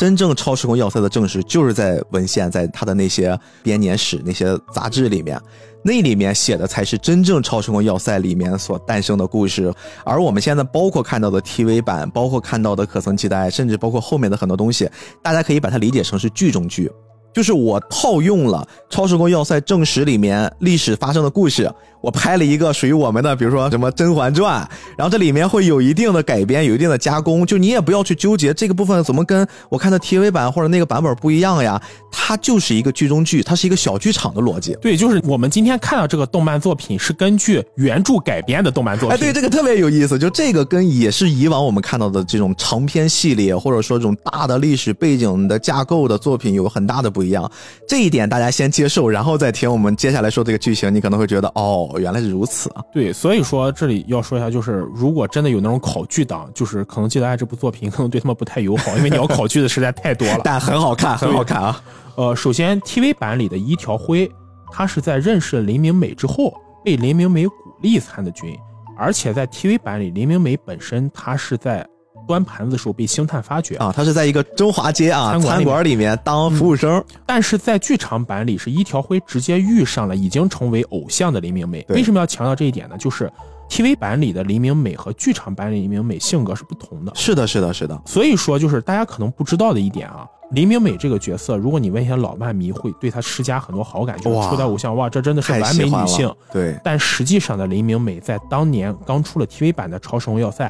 真正超时空要塞的正史就是在文献，在他的那些编年史、那些杂志里面，那里面写的才是真正超时空要塞里面所诞生的故事。而我们现在包括看到的 TV 版，包括看到的可曾期待，甚至包括后面的很多东西，大家可以把它理解成是剧中剧。就是我套用了《超时空要塞》正史里面历史发生的故事，我拍了一个属于我们的，比如说什么《甄嬛传》，然后这里面会有一定的改编，有一定的加工。就你也不要去纠结这个部分怎么跟我看的 TV 版或者那个版本不一样呀，它就是一个剧中剧，它是一个小剧场的逻辑。对，就是我们今天看到这个动漫作品是根据原著改编的动漫作品。哎，对，这个特别有意思。就这个跟也是以往我们看到的这种长篇系列，或者说这种大的历史背景的架构的作品有很大的不。不一样，这一点大家先接受，然后再听我们接下来说这个剧情，你可能会觉得哦，原来是如此啊。对，所以说这里要说一下，就是如果真的有那种考据党，就是可能记得爱这部作品可能对他们不太友好，因为你要考据的实在太多了。但很好看，很好看啊。呃，首先 TV 版里的一条辉，他是在认识了林明美之后，被林明美鼓励参的军，而且在 TV 版里，林明美本身他是在。端盘子的时候被星探发掘啊，他是在一个中华街啊餐馆里面当服务生，但是在剧场版里是一条辉直接遇上了已经成为偶像的林明美。为什么要强调这一点呢？就是 TV 版里的林明美和剧场版里林明美性格是不同的。是的，是的，是的。所以说，就是大家可能不知道的一点啊，林明美这个角色，如果你问一些老漫迷，会对她施加很多好感，就是初代偶像，哇，这真的是完美女性。对。但实际上的林明美在当年刚出了 TV 版的《超时空要塞》。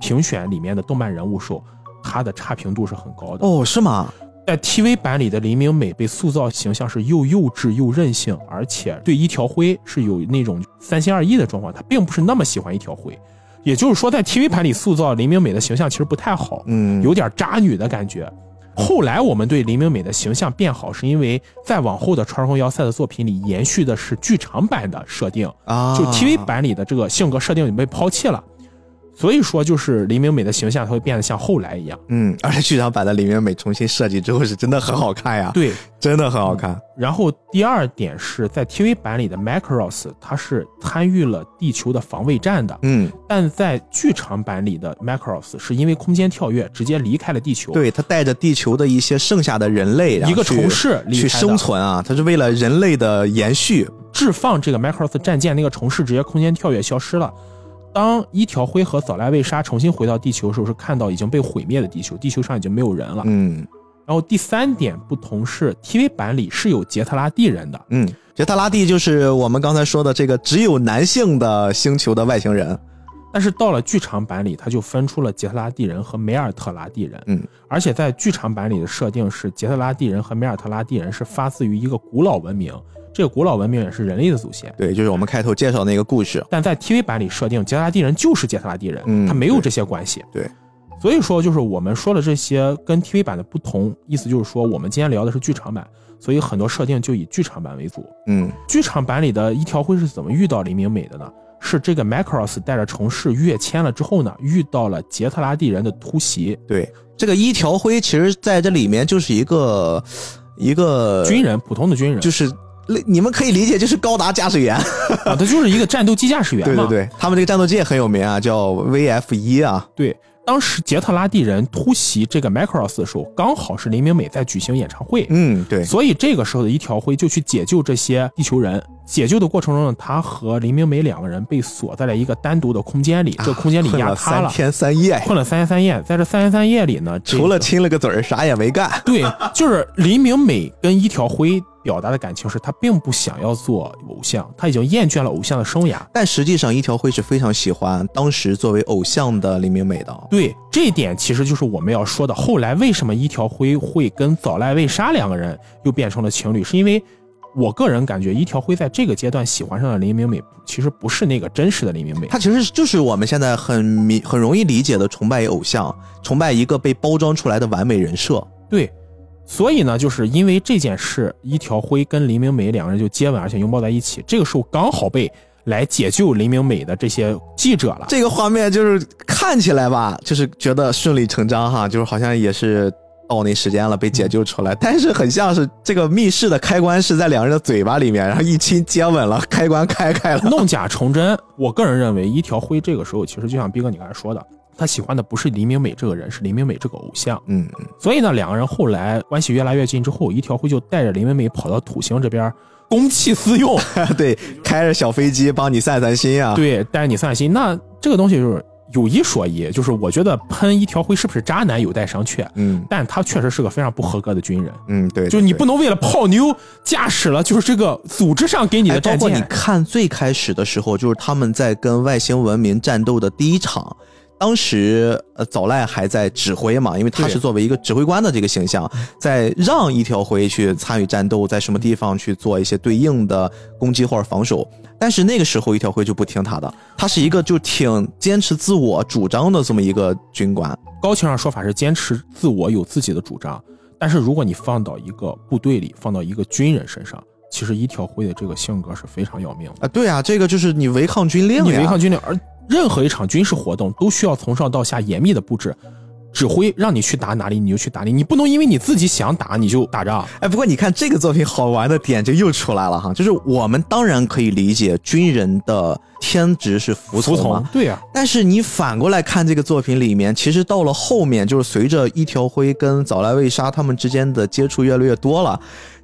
评选里面的动漫人物时候，他的差评度是很高的哦，是吗？在 TV 版里的林明美被塑造形象是又幼稚又任性，而且对一条灰是有那种三心二意的状况，他并不是那么喜欢一条灰。也就是说，在 TV 版里塑造林明美的形象其实不太好，嗯，有点渣女的感觉。后来我们对林明美的形象变好，是因为在往后的川红要塞的作品里延续的是剧场版的设定啊，就 TV 版里的这个性格设定被抛弃了。所以说，就是林明美的形象它会变得像后来一样。嗯，而且剧场版的林明美重新设计之后是真的很好看呀。对，真的很好看。然后第二点是在 TV 版里的 Macross，他是参与了地球的防卫战的。嗯，但在剧场版里的 Macross 是因为空间跳跃直接离开了地球。对他带着地球的一些剩下的人类，一个城市去生存啊，他是为了人类的延续。置放这个 Macross 战舰，那个城市直接空间跳跃消失了。当一条灰和早濑卫杀重新回到地球的时候，是看到已经被毁灭的地球，地球上已经没有人了。嗯，然后第三点不同是，TV 版里是有杰特拉蒂人的。嗯，杰特拉蒂就是我们刚才说的这个只有男性的星球的外星人。但是到了剧场版里，他就分出了杰特拉蒂人和梅尔特拉蒂人。嗯，而且在剧场版里的设定是，杰特拉蒂人和梅尔特拉蒂人是发自于一个古老文明。这个古老文明也是人类的祖先，对，就是我们开头介绍那个故事。但在 TV 版里设定，杰特拉蒂人就是杰特拉蒂人，他没有这些关系。对，所以说就是我们说的这些跟 TV 版的不同，意思就是说我们今天聊的是剧场版，所以很多设定就以剧场版为主。嗯，剧场版里的一条灰是怎么遇到黎明美的呢？是这个 Macross 带着城市跃迁了之后呢，遇到了杰特拉蒂人的突袭。对，这个一条灰其实在这里面就是一个一个军人，普通的军人，就是。你们可以理解就是高达驾驶员，啊，他就是一个战斗机驾驶员嘛。对对对，他们这个战斗机也很有名啊，叫 VF 一啊。对，当时杰特拉蒂人突袭这个 Macross 的时候，刚好是林明美在举行演唱会。嗯，对。所以这个时候的一条辉就去解救这些地球人。解救的过程中呢，他和林明美两个人被锁在了一个单独的空间里，这个空间里压塌了，三天三夜，困了三天三夜。在这三天三夜里呢，除了亲了个嘴儿，啥也没干。对，就是林明美跟一条灰表达的感情是，他并不想要做偶像，他已经厌倦了偶像的生涯。但实际上，一条辉是非常喜欢当时作为偶像的林明美的。对，这一点其实就是我们要说的。后来为什么一条辉会跟早濑未沙两个人又变成了情侣，是因为。我个人感觉，一条辉在这个阶段喜欢上了林明美，其实不是那个真实的林明美，他其实就是我们现在很明很容易理解的崇拜偶像，崇拜一个被包装出来的完美人设。对，所以呢，就是因为这件事，一条辉跟林明美两个人就接吻，而且拥抱在一起。这个时候刚好被来解救林明美的这些记者了。这个画面就是看起来吧，就是觉得顺理成章哈，就是好像也是。到那时间了，被解救出来，但是很像是这个密室的开关是在两人的嘴巴里面，然后一亲接吻了，开关开开了，弄假成真。我个人认为，一条辉这个时候其实就像斌哥你刚才说的，他喜欢的不是林明美这个人，是林明美这个偶像。嗯嗯。所以呢，两个人后来关系越来越近之后，一条辉就带着林明美跑到土星这边公器私用，对，开着小飞机帮你散散心啊。对，带着你散心。那这个东西就是。有一说一，就是我觉得喷一条灰是不是渣男有待商榷。嗯，但他确实是个非常不合格的军人。嗯，对，就你不能为了泡妞驾驶了，就是这个组织上给你的战舰。包括你看最开始的时候，就是他们在跟外星文明战斗的第一场。当时，呃，早赖还在指挥嘛，因为他是作为一个指挥官的这个形象，在让一条辉去参与战斗，在什么地方去做一些对应的攻击或者防守。但是那个时候，一条辉就不听他的，他是一个就挺坚持自我主张的这么一个军官。高情商说法是坚持自我，有自己的主张。但是如果你放到一个部队里，放到一个军人身上，其实一条辉的这个性格是非常要命的啊。对啊，这个就是你违抗军令，你违抗军令，而。任何一场军事活动都需要从上到下严密的布置，指挥让你去打哪里你就去打里，你不能因为你自己想打你就打仗。哎，不过你看这个作品好玩的点就又出来了哈，就是我们当然可以理解军人的天职是服从，服从，对呀。但是你反过来看这个作品里面，其实到了后面，就是随着一条灰跟早来卫沙他们之间的接触越来越多了。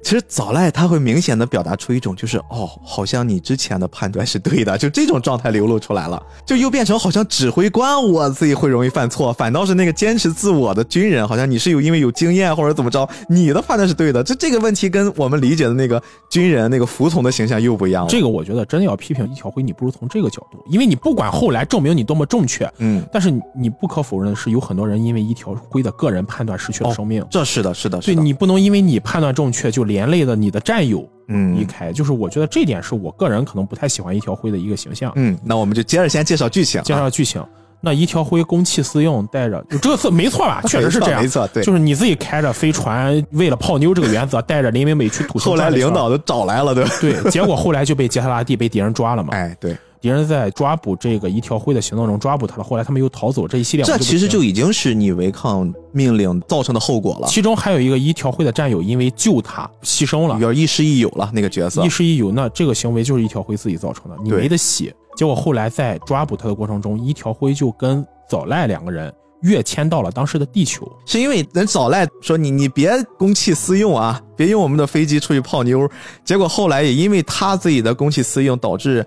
其实早赖他会明显的表达出一种就是哦，好像你之前的判断是对的，就这种状态流露出来了，就又变成好像指挥官我自己会容易犯错，反倒是那个坚持自我的军人，好像你是有因为有经验或者怎么着，你的判断是对的。这这个问题跟我们理解的那个军人那个服从的形象又不一样了。这个我觉得真的要批评一条辉，你不如从从这个角度，因为你不管后来证明你多么正确，嗯，但是你你不可否认的是，有很多人因为一条辉的个人判断失去了生命。这是的，是的，是的。对你不能因为你判断正确就连累了你的战友嗯离开，就是我觉得这点是我个人可能不太喜欢一条灰的一个形象。嗯，那我们就接着先介绍剧情啊，介绍剧情，那一条灰公器私用，带着就这个是没错吧？确实是这样，没错，对，就是你自己开着飞船，为了泡妞这个原则，带着林美美去土星。后来领导都找来了，对吧？对，结果后来就被杰特拉蒂被敌人抓了嘛。哎，对，敌人在抓捕这个一条辉的行动中抓捕他了，后来他们又逃走，这一系列这其实就已经是你违抗命令造成的后果了，其中还有一个一条辉的战友因为救他牺牲了有，点亦师亦友了那个角色亦。师亦友。那这个行为就是一条辉自己造成的，你没得洗。结果后来在抓捕他的过程中，一条辉就跟早赖两个人跃迁到了当时的地球。是因为人早赖说你你别公器私用啊，别用我们的飞机出去泡妞。结果后来也因为他自己的公器私用，导致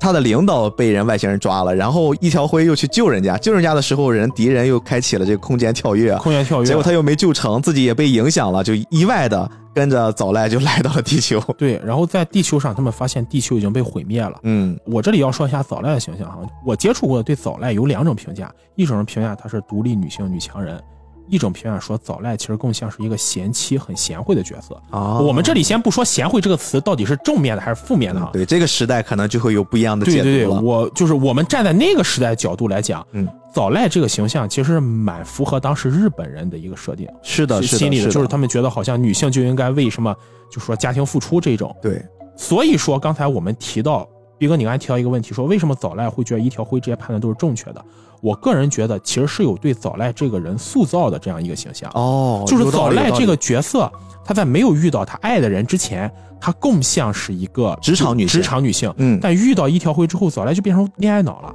他的领导被人外星人抓了，然后一条灰又去救人家，救人家的时候人敌人又开启了这个空间跳跃，空间跳跃，结果他又没救成，自己也被影响了，就意外的跟着早赖就来到了地球。对，然后在地球上，他们发现地球已经被毁灭了。嗯我这里要说一下早赖的形象哈，我接触过的对早赖有两种评价，一种是评价她是独立女性女强人，一种评价说早赖其实更像是一个贤妻很贤惠的角色。啊我们这里先不说贤惠这个词到底是正面的还是负面的哈，对这个时代可能就会有不一样的解对对对，我就是我们站在那个时代角度来讲，嗯，早赖这个形象其实蛮符合当时日本人的一个设定，是的，是的，心里是的就是他们觉得好像女性就应该为什么就说家庭付出这种。对，所以说刚才我们提到，逼哥你刚才提到一个问题，说为什么早赖会觉得一条灰这些判断都是正确的？我个人觉得其实是有对早赖这个人塑造的这样一个形象。哦，就是早赖这个角色，他在没有遇到他爱的人之前，他更像是一个职场女性职场女性。嗯但遇到一条辉之后，早赖就变成恋爱脑了。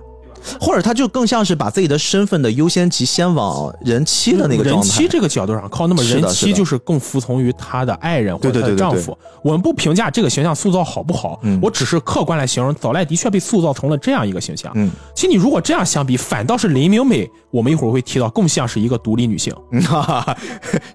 或者他就更像是把自己的身份的优先级先往人妻的那个。人妻这个角度上靠，那么人妻就是更服从于她的爱人或者她的对对对对对丈夫。我们不评价这个形象塑造好不好，嗯我只是客观来形容，早赖的确被塑造成了这样一个形象。嗯，其实你如果这样相比，反倒是林明美，我们一会儿会提到，更像是一个独立女性。嗯哈哈哈，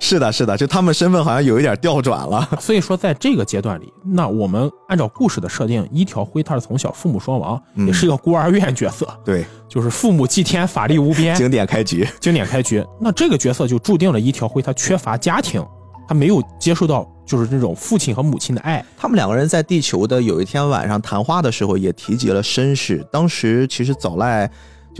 是的，是的，就他们身份好像有一点调转了。所以说，在这个阶段里，那我们按照故事的设定，一条灰她是从小父母双亡，嗯也是一个孤儿院角色，对，就是父母祭天，法力无边，经典开局。经典开局。那这个角色就注定了一条灰他缺乏家庭，他没有接受到就是这种父亲和母亲的爱。他们两个人在地球的有一天晚上谈话的时候，也提及了身世。当时其实早赖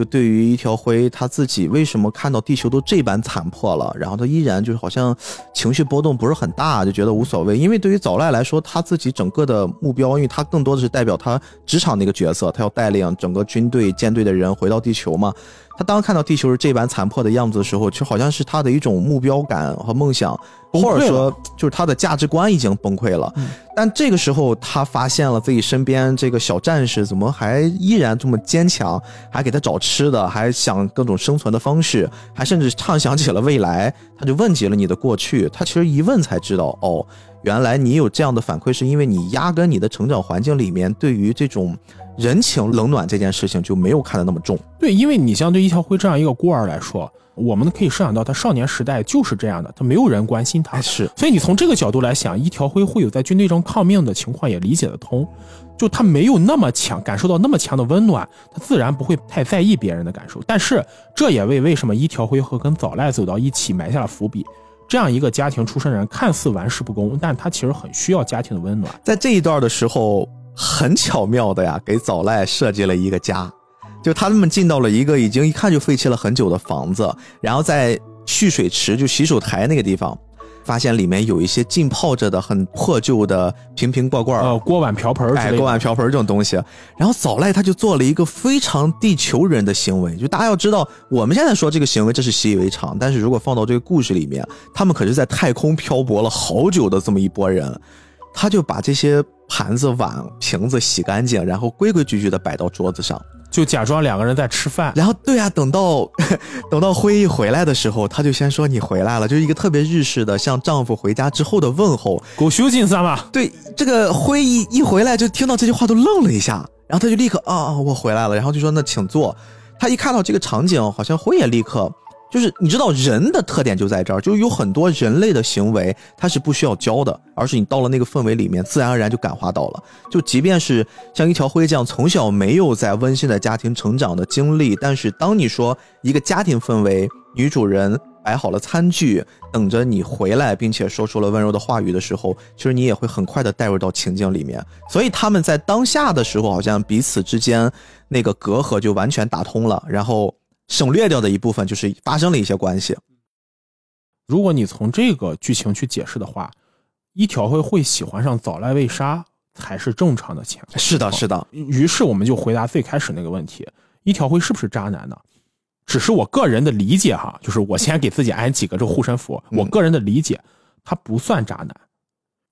就对于一条灰他自己为什么看到地球都这般残破了，然后他依然就是好像情绪波动不是很大，就觉得无所谓。因为对于早赖来说，他自己整个的目标，因为他更多的是代表他职场那个角色，他要带领整个军队舰队的人回到地球嘛。他当看到地球是这般残破的样子的时候，就好像是他的一种目标感和梦想，或者说就是他的价值观已经崩溃了。嗯但这个时候，他发现了自己身边这个小战士怎么还依然这么坚强，还给他找吃的，还想各种生存的方式，还甚至畅想起了未来。他就问起了你的过去，他其实一问才知道，哦，原来你有这样的反馈，是因为你压根你的成长环境里面对于这种人情冷暖这件事情就没有看得那么重。对，因为你像对一条辉这样一个孤儿来说，我们可以设想到他少年时代就是这样的，他没有人关心他，哎是所以你从这个角度来想，一条辉会有在军队中抗命的情况也理解得通。就他没有那么强，感受到那么强的温暖，他自然不会太在意别人的感受。但是这也为为什么一条辉和跟早赖走到一起埋下了伏笔。这样一个家庭出身人，看似玩世不恭，但他其实很需要家庭的温暖。在这一段的时候，很巧妙的呀，给早赖设计了一个家，就他们进到了一个已经一看就废弃了很久的房子，然后在蓄水池就洗手台那个地方，发现里面有一些浸泡着的很破旧的瓶瓶罐罐，呃，锅碗瓢盆哎，锅碗瓢盆这种东西。然后早赖他就做了一个非常地球人的行为，就大家要知道，我们现在说这个行为这是习以为常，但是如果放到这个故事里面，他们可是在太空漂泊了好久的这么一拨人，他就把这些盘子、碗、瓶子洗干净，然后规规矩矩的摆到桌子上。就假装两个人在吃饭。然后对啊，等到 等到辉一回来的时候，他就先说你回来了，就是一个特别日式的向丈夫回家之后的问候。狗修进三嘛，对，这个辉一一回来就听到这句话都愣了一下，然后他就立刻啊啊我回来了，然后就说那请坐。他一看到这个场景，好像辉也立刻就是你知道人的特点就在这儿，就有很多人类的行为它是不需要教的，而是你到了那个氛围里面，自然而然就感化到了。就即便是像一条灰这样从小没有在温馨的家庭成长的经历，但是当你说一个家庭氛围，女主人摆好了餐具，等着你回来，并且说出了温柔的话语的时候，其实你也会很快的带入到情境里面。所以他们在当下的时候，好像彼此之间那个隔阂就完全打通了，然后。省略掉的一部分就是发生了一些关系。如果你从这个剧情去解释的话，一条会会喜欢上早濑未沙才是正常的情况。是的，是的。于是我们就回答最开始那个问题：一条会是不是渣男呢？只是我个人的理解哈，就是我先给自己安几个这护身符。我个人的理解，他不算渣男，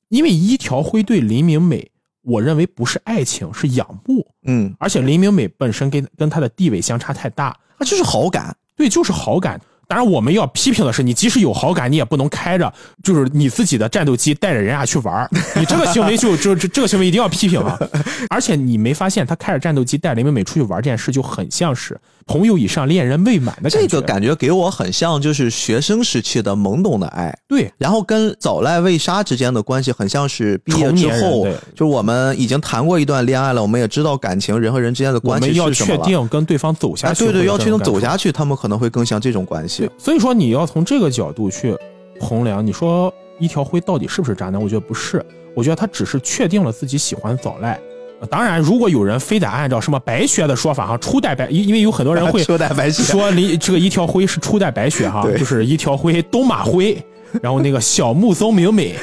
因为一条辉对林明美，我认为不是爱情，是仰慕。嗯，而且林明美本身跟跟他的地位相差太大。那就是好感，对，就是好感。当然，我们要批评的是，你即使有好感，你也不能开着就是你自己的战斗机带着人家去玩你这个行为就就这这个行为一定要批评啊！而且你没发现他开着战斗机带林美美出去玩这件事就很像是朋友以上恋人未满的感觉。这个感觉给我很像就是学生时期的懵懂的爱。对，然后跟早赖未杀之间的关系很像是毕业之后，就是我们已经谈过一段恋爱了，我们也知道感情人和人之间的关系是什么了。要确定跟对方走下去。对对，要确定走下去，他们可能会更像这种关系。所以说你要从这个角度去衡量，你说一条灰到底是不是渣男？我觉得不是，我觉得他只是确定了自己喜欢早濑。当然，如果有人非得按照什么白雪的说法哈，初代白，因因为有很多人会 初代白雪说离这个一条灰是初代白雪哈，就是一条灰东马灰，然后那个小木曾明美，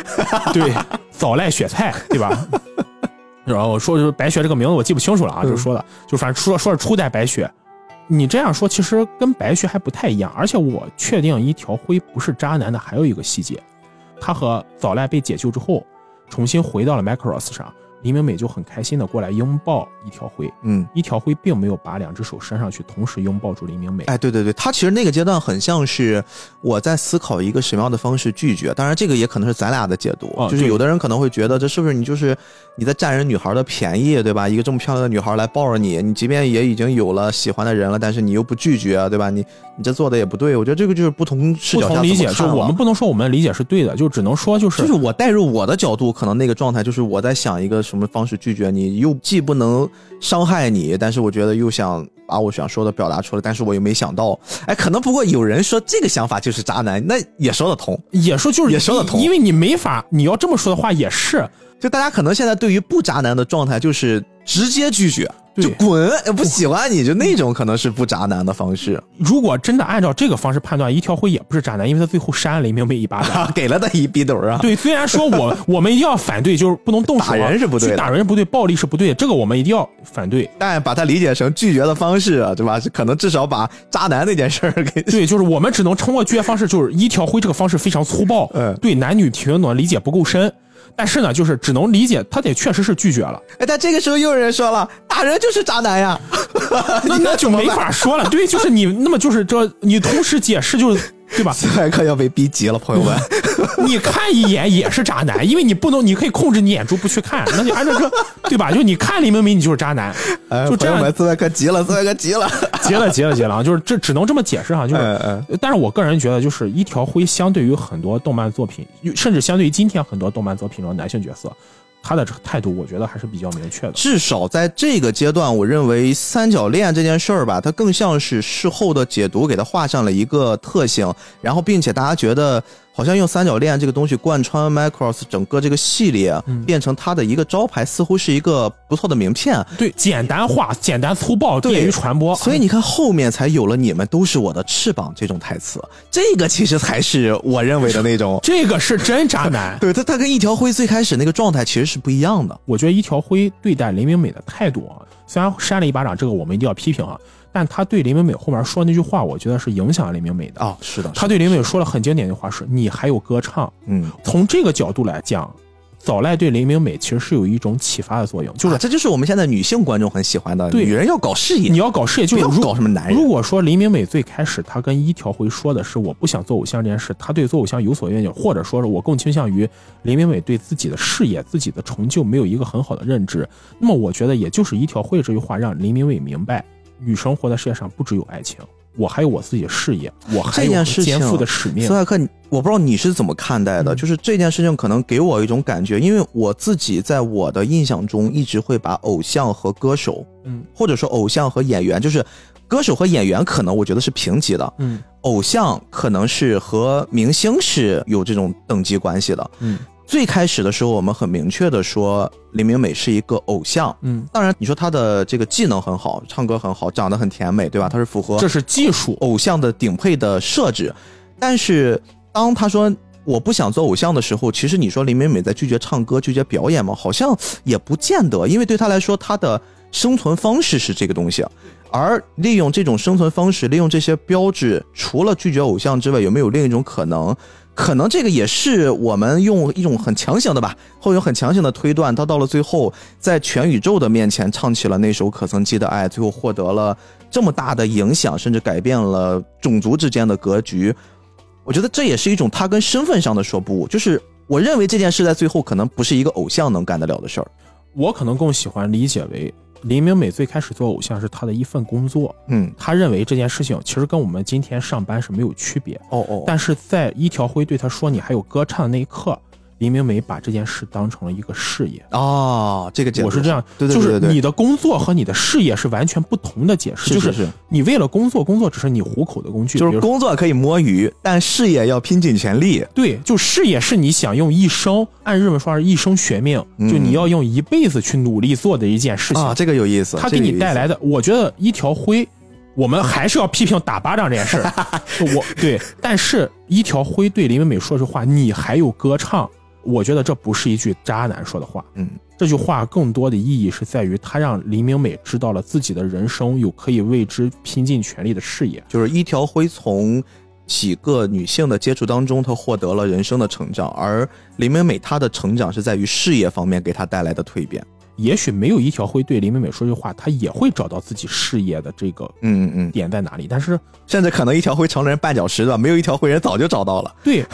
对早濑雪菜，对吧？然后说就是白雪这个名字我记不清楚了啊，就说的就反正说说是初代白雪。你这样说，其实跟白雪还不太一样。而且我确定一条灰不是渣男的还有一个细节，他和早濑被解救之后，重新回到了 Macross 上。林明美就很开心的过来拥抱一条灰，嗯，一条灰并没有把两只手伸上去，同时拥抱住林明美。哎，对对对，他其实那个阶段很像是我在思考一个什么样的方式拒绝。当然，这个也可能是咱俩的解读，就是有的人可能会觉得这是不是你就是你在占人女孩的便宜，对吧？一个这么漂亮的女孩来抱着你，你即便也已经有了喜欢的人了，但是你又不拒绝，对吧？你你这做的也不对。我觉得这个就是不同视角下理解，就我们不能说我们理解是对的，就只能说就是就是我带入我的角度，可能那个状态就是我在想一个什么方式拒绝。你又既不能伤害你，但是我觉得又想把我想说的表达出来，但是我又没想到，哎，可能不过有人说这个想法就是渣男，那也说得通，也说就是也说得通，因为你没法，你要这么说的话也是，就大家可能现在对于不渣男的状态就是直接拒绝。就滚！不喜欢你就那种可能是不渣男的方式。如果真的按照这个方式判断，一条辉也不是渣男，因为他最后扇了林明美一巴掌，给了他一逼斗啊。对，虽然说我 我们一定要反对，就是不能动手，打人是不对，打人不对，暴力是不对，这个我们一定要反对。但把它理解成拒绝的方式，啊对吧？可能至少把渣男那件事儿给 对，就是我们只能通过拒绝方式，就是一条辉这个方式非常粗暴，嗯，对男女平等理解不够深。但是呢，就是只能理解，他得确实是拒绝了。哎，但这个时候又有人说了，打人就是渣男呀，那那就没法说了。对，就是你，那么就是这，你同时解释就是。对吧？斯派克要被逼急了，朋友们。你看一眼也是渣男，因为你不能，你可以控制你眼珠不去看，那就按照这，对吧？就你看李明明，你就是渣男。就这样，斯派克急了，斯派克急了，急了，急了，急了啊！就是这只能这么解释哈，就是。但是我个人觉得，就是一条灰相对于很多动漫作品，甚至相对于今天很多动漫作品中男性角色。他的态度，我觉得还是比较明确的。至少在这个阶段，我认为三角恋这件事儿吧，它更像是事后的解读，给它画上了一个特性，然后并且大家觉得。好像用三角恋这个东西贯穿 Macross 整个这个系列，变成它的一个招牌，似乎是一个不错的名片。对，简单化、简单粗暴，便于传播。所以你看，后面才有了“你们都是我的翅膀”这种台词。这个其实才是我认为的那种。这个是真渣男。对他，他跟一条灰最开始那个状态其实是不一样的。我觉得一条灰对待林明美的态度啊，虽然扇了一巴掌，这个我们一定要批评啊。但他对林美美后面说那句话，我觉得是影响林明美的啊。是的，他对林美说了很经典的话，是你还有歌唱。嗯，从这个角度来讲，早赖对林明美其实是有一种启发的作用，就是这就是我们现在女性观众很喜欢的，女人要搞事业，你要搞事业，就要搞什么男人。如果说林明美最开始她跟一条辉说的是我不想做偶像这件事，她对做偶像有所愿景，或者说是我更倾向于林明美对自己的事业、自己的成就没有一个很好的认知，那么我觉得也就是一条辉这句话让林明美明白。女生活在世界上不只有爱情，我还有我自己的事业，我还这件事情肩负的使命斯。派克，我不知道你是怎么看待的，嗯就是这件事情可能给我一种感觉，因为我自己在我的印象中一直会把偶像和歌手，嗯或者说偶像和演员，就是歌手和演员可能我觉得是平级的，嗯偶像可能是和明星是有这种等级关系的。嗯最开始的时候，我们很明确的说林明美是一个偶像。嗯，当然，你说她的这个技能很好，唱歌很好，长得很甜美，对吧？她是符合这是技术。偶像的顶配的设置。但是当她说我不想做偶像的时候，其实你说林美美在拒绝唱歌、拒绝表演吗？好像也不见得，因为对她来说，她的生存方式是这个东西。而利用这种生存方式，利用这些标志，除了拒绝偶像之外，有没有另一种可能？可能这个也是我们用一种很强行的吧，或者很强行的推断，他到了最后，在全宇宙的面前唱起了那首《可曾记得爱》，最后获得了这么大的影响，甚至改变了种族之间的格局。我觉得这也是一种他跟身份上的说不，就是我认为这件事在最后可能不是一个偶像能干得了的事儿。我可能更喜欢理解为林明美最开始做偶像是她的一份工作，嗯，她认为这件事情其实跟我们今天上班是没有区别。哦哦，但是在一条辉对她说你还有歌唱的那一刻，林明美把这件事当成了一个事业。哦，这个解释我是这样，对对就是你的工作和你的事业是完全不同的解释。是就是是你为了工作，工作只是你糊口的工具。就是工作可以摸鱼，但事业要拼尽全力。对，就事业是你想用一生，按日本说法是一生学命，嗯就你要用一辈子去努力做的一件事情。啊，这个有意思，它给你带来的，我觉得一条灰，我们还是要批评打巴掌这件事儿。我对，但是一条灰对林美美说实话，你还有歌唱，我觉得这不是一句渣男说的话。嗯，这句话更多的意义是在于，他让林明美知道了自己的人生有可以为之拼尽全力的事业。就是一条辉从几个女性的接触当中，她获得了人生的成长，而林明美她的成长是在于事业方面给她带来的蜕变。也许没有一条会对林美美说句话，她也会找到自己事业的这个嗯嗯嗯，点在哪里。但是甚至可能一条会成了人绊脚石的，没有一条会人早就找到了。对，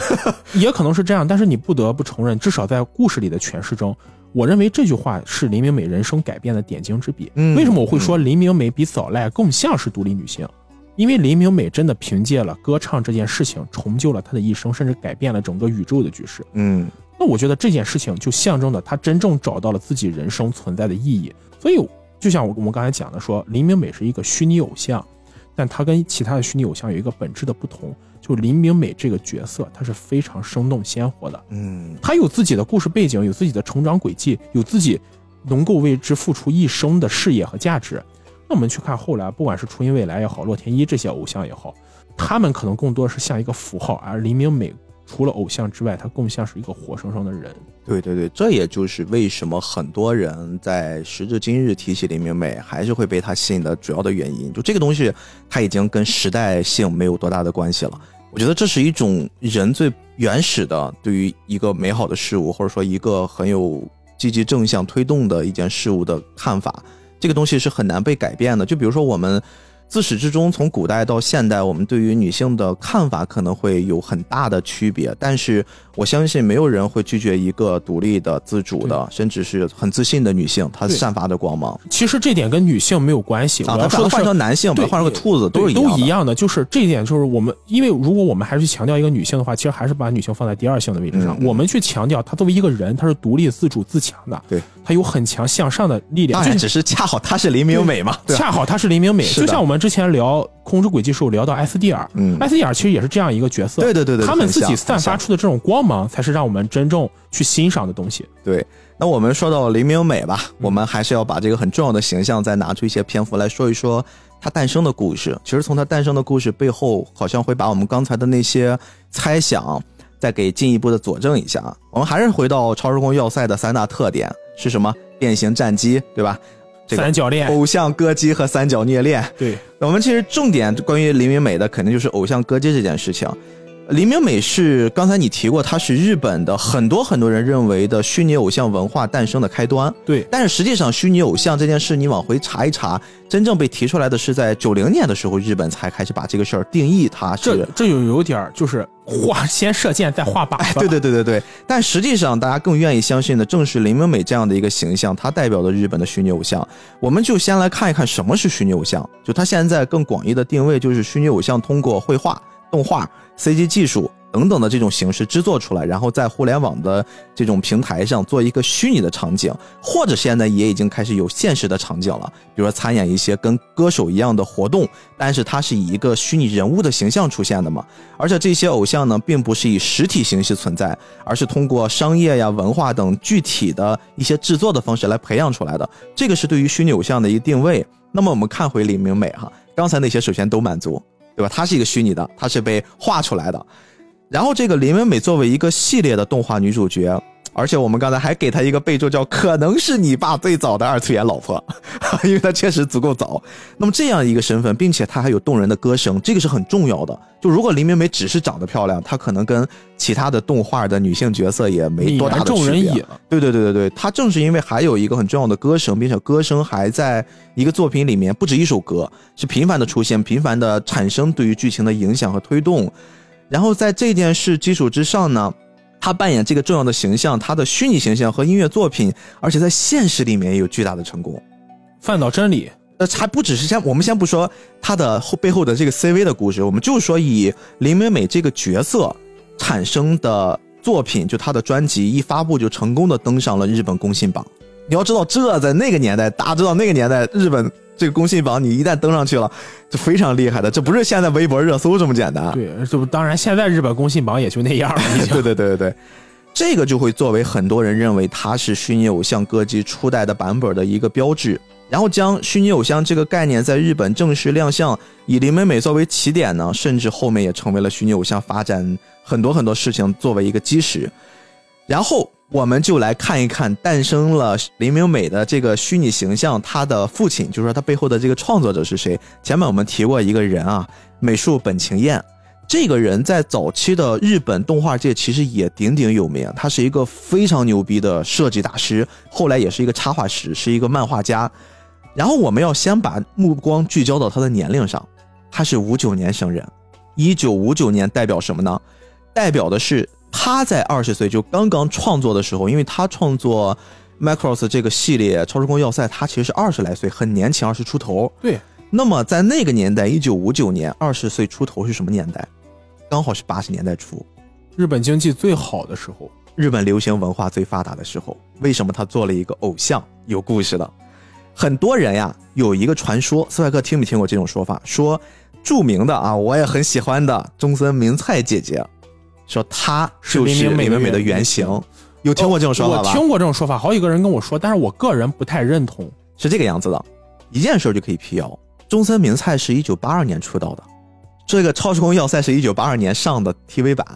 也可能是这样，但是你不得不承认，至少在故事里的诠释中，我认为这句话是林明美人生改变的点睛之笔。嗯为什么我会说林明美比早赖更像是独立女性？因为林明美真的凭借了歌唱这件事情，重就了她的一生，甚至改变了整个宇宙的局势。嗯那我觉得这件事情就象征着他真正找到了自己人生存在的意义。所以，就像我我们刚才讲的说，林明美是一个虚拟偶像，但他跟其他的虚拟偶像有一个本质的不同，就林明美这个角色，她是非常生动鲜活的。嗯她有自己的故事背景，有自己的成长轨迹，有自己能够为之付出一生的事业和价值。那我们去看后来，不管是初音未来也好，洛天依这些偶像也好，他们可能更多是像一个符号，而林明美除了偶像之外，他更像是一个活生生的人。对对对，这也就是为什么很多人在时至今日提起林明美，还是会被他吸引的主要的原因。就这个东西，它已经跟时代性没有多大的关系了。我觉得这是一种人最原始的对于一个美好的事物，或者说一个很有积极正向推动的一件事物的看法。这个东西是很难被改变的。就比如说我们。自始至终，从古代到现代，我们对于女性的看法可能会有很大的区别，但是我相信没有人会拒绝一个独立的、自主的，甚至是很自信的女性，她散发的光芒其实这点跟女性没有关系，啊！我要说的换成男性，把对她换成个兔子，都是一样的。都一样的，就是这一点，就是我们，因为如果我们还是去强调一个女性的话，其实还是把女性放在第二性的位置上。嗯我们去强调她作为一个人，她是独立、自主、自强的，对，她有很强向上的力量。就，只是恰好她是林明美嘛，对？恰好她是林明美，就像我们之前聊《空之轨迹》时候聊到 SDR，嗯 SDR 其实也是这样一个角色，对对对对，他们自己散发出的这种光芒，才是让我们真正去欣赏的东西。对，那我们说到林明美吧，我们还是要把这个很重要的形象再拿出一些篇幅来说一说她诞生的故事。其实从她诞生的故事背后，好像会把我们刚才的那些猜想再给进一步的佐证一下。我们还是回到超时空要塞的三大特点是什么？变形战机，对吧？这个三角恋，偶像歌姬和三角虐恋。对，我们其实重点关于林明美的，肯定就是偶像歌姬这件事情。林明美是刚才你提过，她是日本的很多很多人认为的虚拟偶像文化诞生的开端。对，但是实际上虚拟偶像这件事，你往回查一查，真正被提出来的是在九零年的时候，日本才开始把这个事儿定义它是。这这就有点就是画先射箭再画靶。哎，对对对对对。但实际上，大家更愿意相信的正是林明美这样的一个形象，她代表的日本的虚拟偶像。我们就先来看一看什么是虚拟偶像。就它现在更广义的定位，就是虚拟偶像通过绘画、动画、CG 技术。等等的这种形式制作出来，然后在互联网的这种平台上做一个虚拟的场景，或者现在也已经开始有现实的场景了，比如说参演一些跟歌手一样的活动，但是它是以一个虚拟人物的形象出现的嘛。而且这些偶像呢，并不是以实体形式存在，而是通过商业呀、文化等具体的一些制作的方式来培养出来的。这个是对于虚拟偶像的一个定位。那么我们看回李明美哈，刚才那些首先都满足，对吧？它是一个虚拟的，它是被画出来的。然后这个林文美作为一个系列的动画女主角，而且我们刚才还给他一个备注，叫可能是你爸最早的二次元老婆，因为他确实足够早。那么这样一个身份，并且他还有动人的歌声，这个是很重要的。就如果林明美只是长得漂亮，她可能跟其他的动画的女性角色也没多大的区别。对对对对对，她正是因为还有一个很重要的歌声，并且歌声还在一个作品里面不止一首歌，是频繁的出现，频繁的产生对于剧情的影响和推动。然后在这件事基础之上呢，他扮演这个重要的形象，他的虚拟形象和音乐作品，而且在现实里面也有巨大的成功。范岛真理，那还不只是先，我们先不说他的后背后的这个 CV 的故事，我们就说以林美美这个角色产生的作品，就他的专辑一发布就成功的登上了日本公信榜。你要知道，这在那个年代，大家知道那个年代日本。这个公信榜你一旦登上去了，就非常厉害的。这不是现在微博热搜这么简单。对，这不当然现在日本公信榜也就那样了。对对对对对，这个就会作为很多人认为它是虚拟偶像歌姬初代的版本的一个标志，然后将虚拟偶像这个概念在日本正式亮相，以林美美作为起点呢，甚至后面也成为了虚拟偶像发展很多很多事情作为一个基石，然后。我们就来看一看诞生了林明美的这个虚拟形象，她的父亲，就是说她背后的这个创作者是谁？前面我们提过一个人啊，美术本晴彦，这个人在早期的日本动画界其实也鼎鼎有名，他是一个非常牛逼的设计大师，后来也是一个插画师，是一个漫画家。然后我们要先把目光聚焦到他的年龄上，他是五九年生人，一九五九年代表什么呢？代表的是。他在二十岁就刚刚创作的时候，因为他创作《Macross》这个系列《超时空要塞》，他其实是二十来岁，很年轻，二十出头。对。那么在那个年代，一九五九年，二十岁出头是什么年代？刚好是八十年代初，日本经济最好的时候，日本流行文化最发达的时候。为什么他做了一个偶像？有故事的。很多人呀，有一个传说，斯派克听没听过这种说法？说著名的啊，我也很喜欢的中森明菜姐姐。说他就是美美美的原型，有听过这种说法吧？我听过这种说法，好几个人跟我说，但是我个人不太认同。是这个样子的，一件事就可以辟谣：中森明菜是一九八二年出道的，这个《超时空要塞》是一九八二年上的 TV 版，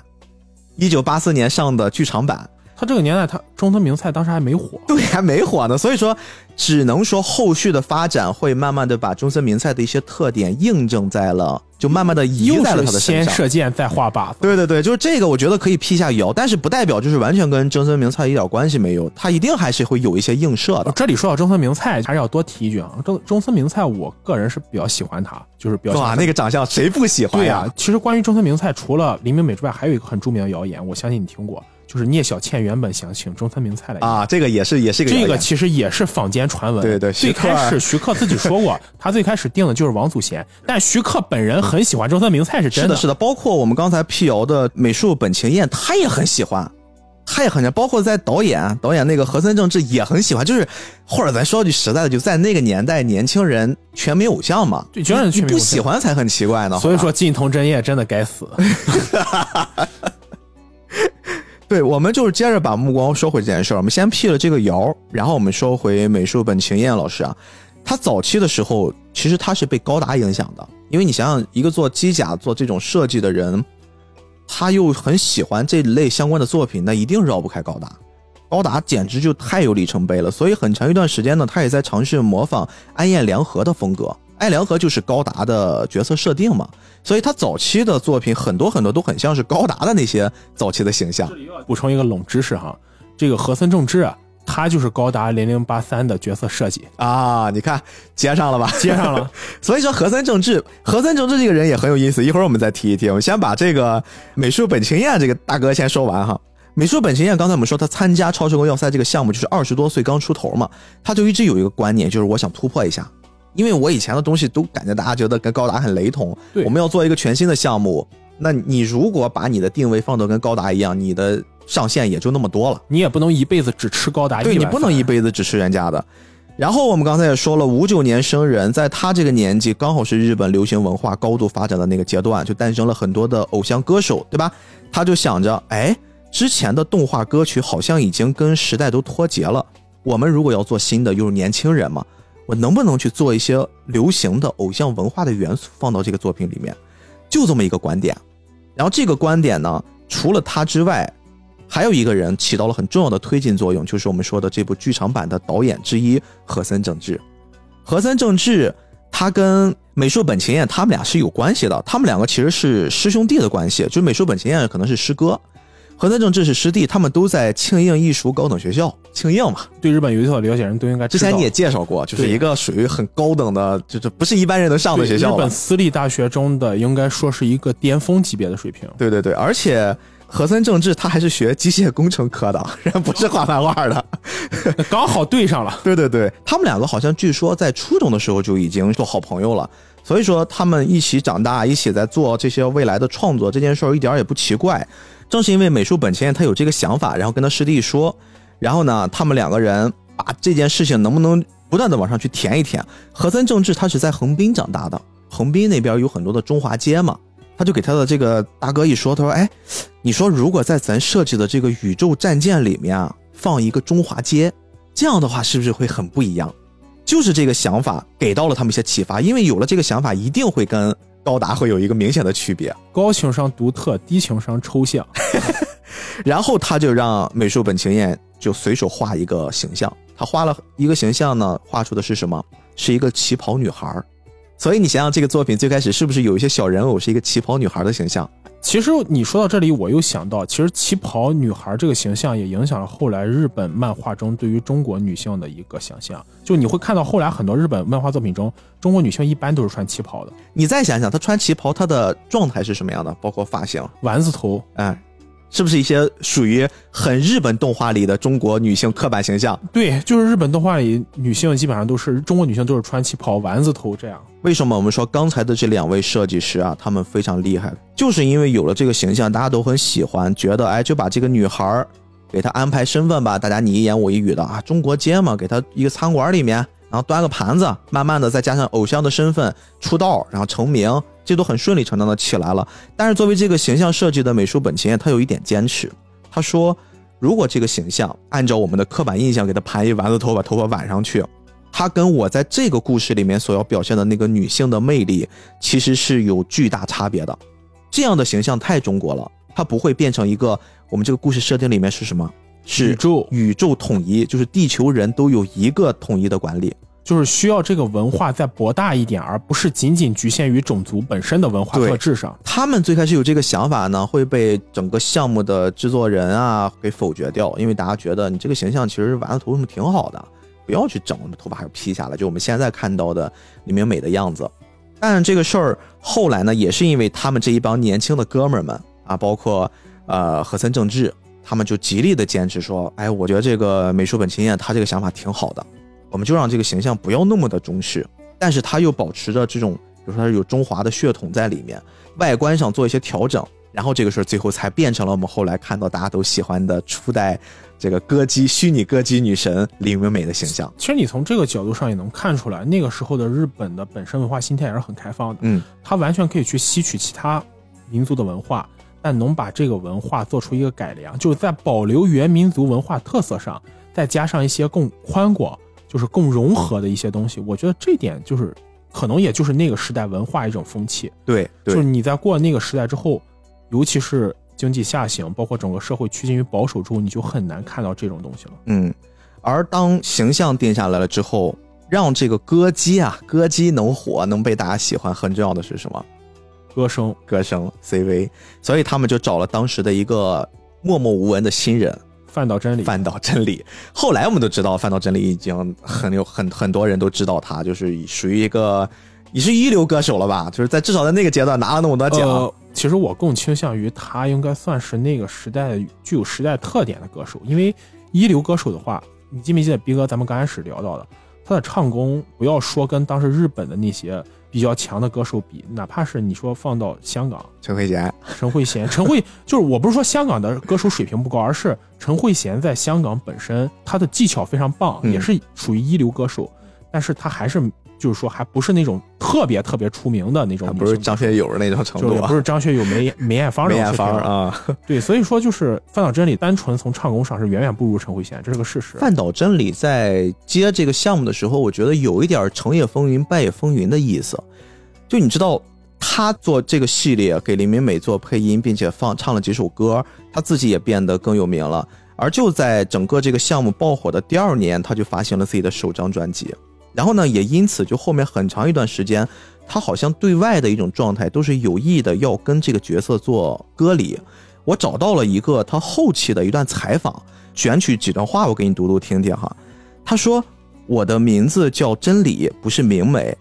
一九八四年上的剧场版。他这个年代，他中村明菜当时还没火，对，还没火呢。所以说，只能说后续的发展会慢慢的把中村明菜的一些特点印证在了，就慢慢的移在了他的身上。先射箭再画靶。对对对，就是这个，我觉得可以辟下谣，但是不代表就是完全跟中村明菜一点关系没有，他一定还是会有一些映射的。这里说到中村明菜，还是要多提一句啊，中中村明菜，我个人是比较喜欢他，就是比较哇，那个长相谁不喜欢对呀？其实关于中村明菜，除了林明美之外，还有一个很著名的谣言，我相信你听过。就是聂小倩原本想请中村明菜来啊，这个也是也是一个这个其实也是坊间传闻。对对，最开始徐克自己说过，他最开始定的就是王祖贤，但徐克本人很喜欢中村明菜，是真的。是的，包括我们刚才辟谣的美术本晴彦，他也很喜欢，他也很喜欢。包括在导演导演那个和森正治也很喜欢。就是或者咱说句实在的，就在那个年代，年轻人全民偶像嘛，对，全是不喜欢才很奇怪呢。所以说，近藤真彦真的该死。对，我们就是接着把目光收回这件事儿。我们先辟了这个谣，然后我们说回美术本秦彦老师啊，他早期的时候其实他是被高达影响的，因为你想想，一个做机甲、做这种设计的人，他又很喜欢这类相关的作品，那一定绕不开高达。高达简直就太有里程碑了，所以很长一段时间呢，他也在尝试模仿安彦良和的风格。艾良和就是高达的角色设定嘛，所以他早期的作品很多很多都很像是高达的那些早期的形象。补充一个冷知识哈，这个和森正治啊，他就是高达零零八三的角色设计啊，你看接上了吧？接上了。所以说和森正治，和森正治这个人也很有意思，一会儿我们再提一提。我们先把这个美术本晴彦这个大哥先说完哈。美术本晴彦刚才我们说他参加超时空要塞这个项目就是二十多岁刚出头嘛，他就一直有一个观念，就是我想突破一下。因为我以前的东西都感觉大家觉得跟高达很雷同，我们要做一个全新的项目，那你如果把你的定位放到跟高达一样，你的上限也就那么多了，你也不能一辈子只吃高达，对你不能一辈子只吃人家的。然后我们刚才也说了，五九年生人，在他这个年纪，刚好是日本流行文化高度发展的那个阶段，就诞生了很多的偶像歌手，对吧？他就想着，哎，之前的动画歌曲好像已经跟时代都脱节了，我们如果要做新的，又是年轻人嘛。我能不能去做一些流行的偶像文化的元素放到这个作品里面？就这么一个观点。然后这个观点呢，除了他之外，还有一个人起到了很重要的推进作用，就是我们说的这部剧场版的导演之一和森正治。和森正治他跟美术本晴彦他们俩是有关系的，他们两个其实是师兄弟的关系，就是美术本晴彦可能是师哥。河南正治是师弟，他们都在庆应艺术高等学校。庆应嘛，对日本有所了解人都应该。之前你也介绍过，就是一个属于很高等的，就是不是一般人能上的学校。日本私立大学中的应该说是一个巅峰级别的水平。对对对，而且和森正治他还是学机械工程科的，人不是画漫画的，刚好对上了。对对对，他们两个好像据说在初中的时候就已经做好朋友了，所以说他们一起长大，一起在做这些未来的创作，这件事儿一点也不奇怪。正是因为美术本钱他有这个想法，然后跟他师弟说，然后呢，他们两个人把这件事情能不能不断的往上去填一填。和森正治他是在横滨长大的，横滨那边有很多的中华街嘛，他就给他的这个大哥一说，他说，哎，你说如果在咱设计的这个宇宙战舰里面啊放一个中华街，这样的话是不是会很不一样？就是这个想法给到了他们一些启发，因为有了这个想法，一定会跟。高达会有一个明显的区别，高情商独特，低情商抽象。然后他就让美术本晴彦就随手画一个形象，他画了一个形象呢，画出的是什么？是一个旗袍女孩。所以你想想，这个作品最开始是不是有一些小人偶是一个旗袍女孩的形象？其实你说到这里，我又想到，其实旗袍女孩这个形象也影响了后来日本漫画中对于中国女性的一个想象。就你会看到后来很多日本漫画作品中，中国女性一般都是穿旗袍的。你再想想，她穿旗袍，她的状态是什么样的？包括发型，丸子头，哎。是不是一些属于很日本动画里的中国女性刻板形象？对，就是日本动画里女性基本上都是中国女性都是穿旗袍、丸子头这样。为什么我们说刚才的这两位设计师啊，他们非常厉害？就是因为有了这个形象，大家都很喜欢，觉得哎，就把这个女孩给她安排身份吧，大家你一言我一语的啊，中国街嘛，给她一个餐馆里面，然后端个盘子，慢慢的再加上偶像的身份出道，然后成名。这都很顺理成章的起来了，但是作为这个形象设计的美术本钱，他有一点坚持。他说，如果这个形象按照我们的刻板印象给他盘一丸子头，把头发挽上去，他跟我在这个故事里面所要表现的那个女性的魅力，其实是有巨大差别的。这样的形象太中国了，它不会变成一个我们这个故事设定里面是什么？是宇宙宇宙统一，就是地球人都有一个统一的管理。就是需要这个文化再博大一点，而不是仅仅局限于种族本身的文化特质上。他们最开始有这个想法呢，会被整个项目的制作人啊给否决掉，因为大家觉得你这个形象其实丸子头什么挺好的，不要去整，头发还是披下来，就我们现在看到的李明美的样子。但这个事儿后来呢，也是因为他们这一帮年轻的哥们儿们啊，包括呃和森正治，他们就极力的坚持说，哎，我觉得这个美术本青彦他这个想法挺好的。我们就让这个形象不要那么的中式，但是它又保持着这种，比如说有中华的血统在里面，外观上做一些调整，然后这个事儿最后才变成了我们后来看到大家都喜欢的初代这个歌姬虚拟歌姬女神林明美的形象。其实你从这个角度上也能看出来，那个时候的日本的本身文化心态也是很开放的，嗯，他完全可以去吸取其他民族的文化，但能把这个文化做出一个改良，就是在保留原民族文化特色上，再加上一些更宽广。就是更融合的一些东西，我觉得这点就是，可能也就是那个时代文化一种风气。对，就是你在过了那个时代之后，尤其是经济下行，包括整个社会趋近于保守之后，你就很难看到这种东西了。嗯，而当形象定下来了之后，让这个歌姬啊，歌姬能火，能被大家喜欢，很重要的是什么？歌声，歌声，CV。所以他们就找了当时的一个默默无闻的新人，范岛真理。范岛真理。后来我们都知道，范岛真理已经很有很很多人都知道他，就是属于一个也是一流歌手了吧？就是在至少在那个阶段拿了那么多奖。其实我更倾向于他应该算是那个时代具有时代特点的歌手，因为一流歌手的话，你记没记得逼哥咱们刚开始聊到的，他的唱功不要说跟当时日本的那些比较强的歌手比，哪怕是你说放到香港，陈慧娴，陈慧娴，陈慧就是我不是说香港的歌手水平不高，而是陈慧娴在香港本身她的技巧非常棒，也是属于一流歌手，但是她还是。就是说，还不是那种特别特别出名的那种，不是张学友那种程度，不是张学友、梅 梅艳芳、梅艳芳啊。对，所以说就是范岛真理，单纯从唱功上是远远不如陈慧娴，这是个事实。范岛真理在接这个项目的时候，我觉得有一点成也风云，败也风云的意思。就你知道，他做这个系列给林明美做配音，并且放唱了几首歌，他自己也变得更有名了。而就在整个这个项目爆火的第二年，他就发行了自己的首张专辑。然后呢，也因此就后面很长一段时间，他好像对外的一种状态都是有意的要跟这个角色做割离。我找到了一个他后期的一段采访，选取几段话，我给你读读听听哈。他说：“我的名字叫真理，不是明美。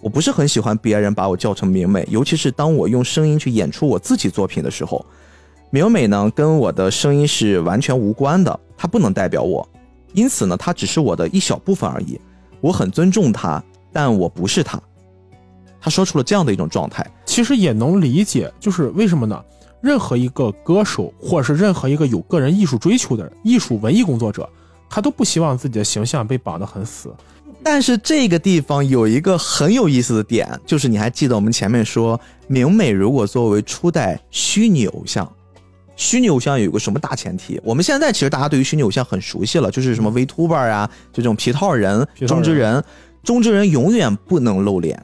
我不是很喜欢别人把我叫成明美，尤其是当我用声音去演出我自己作品的时候。明美呢，跟我的声音是完全无关的，它不能代表我，因此呢，它只是我的一小部分而已。”我很尊重他，但我不是他。他说出了这样的一种状态，其实也能理解，就是为什么呢？任何一个歌手，或者是任何一个有个人艺术追求的人艺术文艺工作者，他都不希望自己的形象被绑得很死。但是这个地方有一个很有意思的点，就是你还记得我们前面说，明美如果作为初代虚拟偶像。虚拟偶像有个什么大前提？我们现在其实大家对于虚拟偶像很熟悉了，就是什么 Vtuber 啊，就这种皮套人、中之人，中之人永远不能露脸，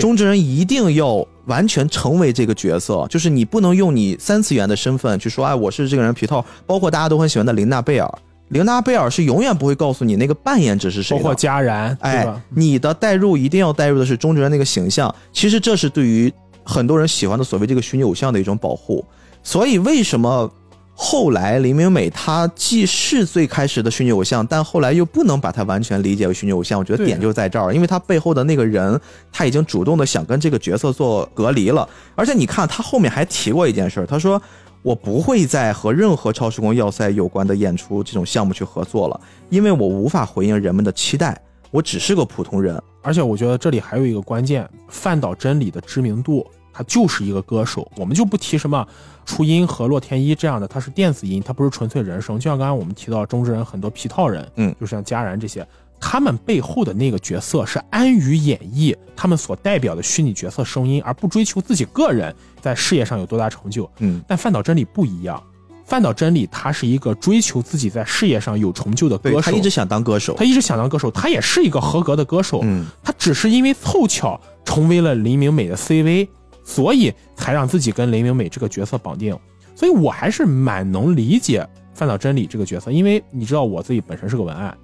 中之人一定要完全成为这个角色，就是你不能用你三次元的身份去说，哎，我是这个人皮套。包括大家都很喜欢的琳娜贝尔，琳娜贝尔是永远不会告诉你那个扮演者是谁，包括佳然，哎，你的代入一定要代入的是中之人那个形象。其实这是对于很多人喜欢的所谓这个虚拟偶像的一种保护。所以，为什么后来林明美她既是最开始的虚拟偶像，但后来又不能把她完全理解为虚拟偶像？我觉得点就在这儿，因为她背后的那个人，他已经主动的想跟这个角色做隔离了。而且你看，他后面还提过一件事，他说：“我不会再和任何超时空要塞有关的演出这种项目去合作了，因为我无法回应人们的期待，我只是个普通人。”而且我觉得这里还有一个关键，范岛真理的知名度。他就是一个歌手，我们就不提什么初音和洛天依这样的，他是电子音，他不是纯粹人声。就像刚才我们提到中之人很多皮套人，嗯，就像佳然这些，他们背后的那个角色是安于演绎他们所代表的虚拟角色声音，而不追求自己个人在事业上有多大成就。嗯，但范岛真理不一样，范岛真理他是一个追求自己在事业上有成就的歌手，他一直想当歌手，他一直想当歌手，他也是一个合格的歌手，嗯，他只是因为凑巧成为了林明美的 CV。所以才让自己跟雷明美这个角色绑定，所以我还是蛮能理解范岛真理这个角色，因为你知道我自己本身是个文案，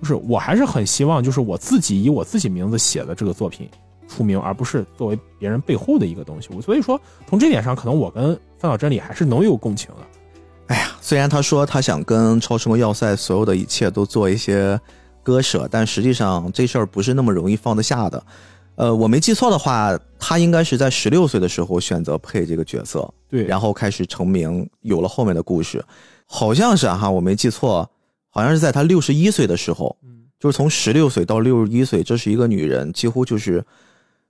就是我还是很希望就是我自己以我自己名字写的这个作品出名，而不是作为别人背后的一个东西。所以说从这点上，可能我跟范岛真理还是能有共情的。哎呀，虽然他说他想跟超时空要塞所有的一切都做一些割舍，但实际上这事儿不是那么容易放得下的。呃，我没记错的话，他应该是在十六岁的时候选择配这个角色，对，然后开始成名，有了后面的故事，好像是哈，我没记错，好像是在他六十一岁的时候，嗯，就是从十六岁到六十一岁，这是一个女人，几乎就是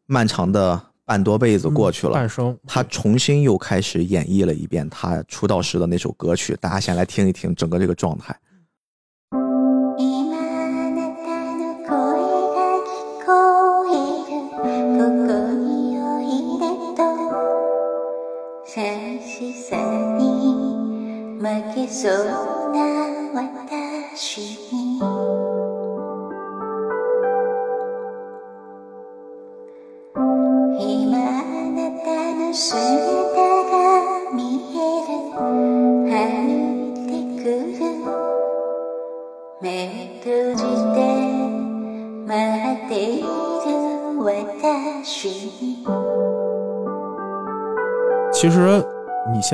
漫长的半多辈子过去了，半生，她重新又开始演绎了一遍她出道时的那首歌曲，大家先来听一听整个这个状态。優しさに負けそうな私。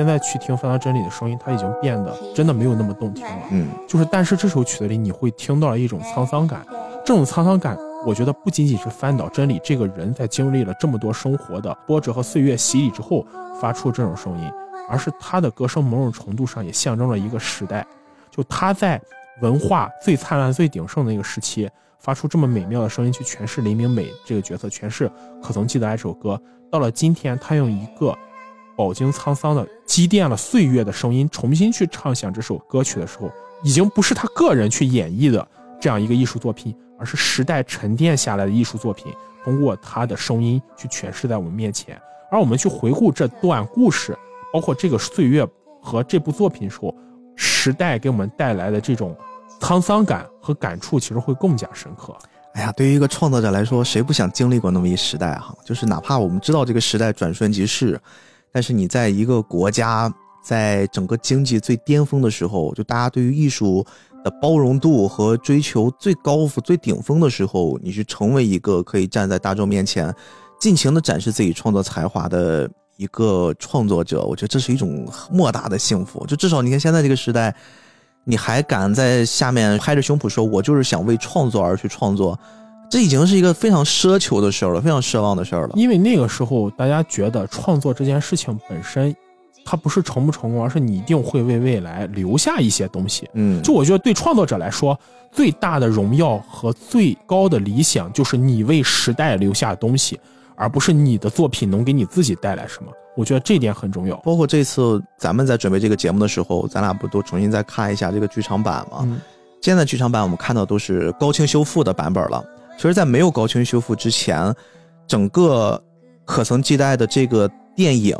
现在去听翻到真理的声音，它已经变得真的没有那么动听了。嗯，就是，但是这首曲子里你会听到了一种沧桑感，这种沧桑感，我觉得不仅仅是翻岛真理这个人在经历了这么多生活的波折和岁月洗礼之后发出这种声音，而是他的歌声某种程度上也象征了一个时代，就他在文化最灿烂、最鼎盛的一个时期，发出这么美妙的声音去诠释林明美这个角色，诠释《可曾记得》这首歌，到了今天，他用一个饱经沧桑的、积淀了岁月的声音，重新去唱响这首歌曲的时候，已经不是他个人去演绎的这样一个艺术作品，而是时代沉淀下来的艺术作品，通过他的声音去诠释在我们面前。而我们去回顾这段故事，包括这个岁月和这部作品的时候，时代给我们带来的这种沧桑感和感触，其实会更加深刻。哎呀，对于一个创作者来说，谁不想经历过那么一时代哈？就是哪怕我们知道这个时代转瞬即逝，但是你在一个国家，在整个经济最巅峰的时候，就大家对于艺术的包容度和追求最高峰、最顶峰的时候，你去成为一个可以站在大众面前，尽情的展示自己创作才华的一个创作者，我觉得这是一种莫大的幸福。就至少你看现在这个时代。你还敢在下面拍着胸脯说，我就是想为创作而去创作，这已经是一个非常奢求的事儿了，非常奢望的事儿了。因为那个时候，大家觉得创作这件事情本身，它不是成不成功，而是你一定会为未来留下一些东西。嗯，就我觉得，对创作者来说，最大的荣耀和最高的理想，就是你为时代留下东西，而不是你的作品能给你自己带来什么。我觉得这点很重要。包括这次咱们在准备这个节目的时候，咱俩不都重新再看一下这个剧场版吗？嗯，现在剧场版我们看到都是高清修复的版本了。其实，在没有高清修复之前，整个可曾记得的这个电影，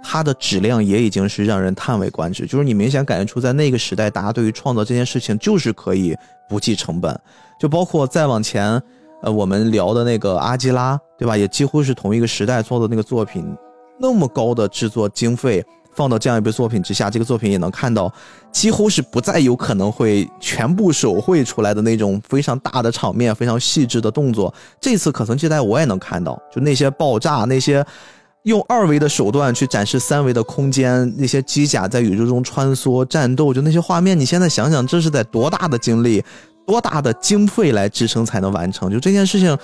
它的质量也已经是让人叹为观止。就是你明显感觉出，在那个时代，大家对于创作这件事情就是可以不计成本。就包括再往前，呃，我们聊的那个阿基拉，对吧？也几乎是同一个时代做的那个作品。那么高的制作经费放到这样一部作品之下，这个作品也能看到，几乎是不再有可能会全部手绘出来的那种非常大的场面、非常细致的动作。这次可曾期待我也能看到，就那些爆炸、那些用二维的手段去展示三维的空间、那些机甲在宇宙中穿梭战斗，就那些画面，你现在想想，这是在多大的精力、多大的经费来支撑才能完成？就这件事情。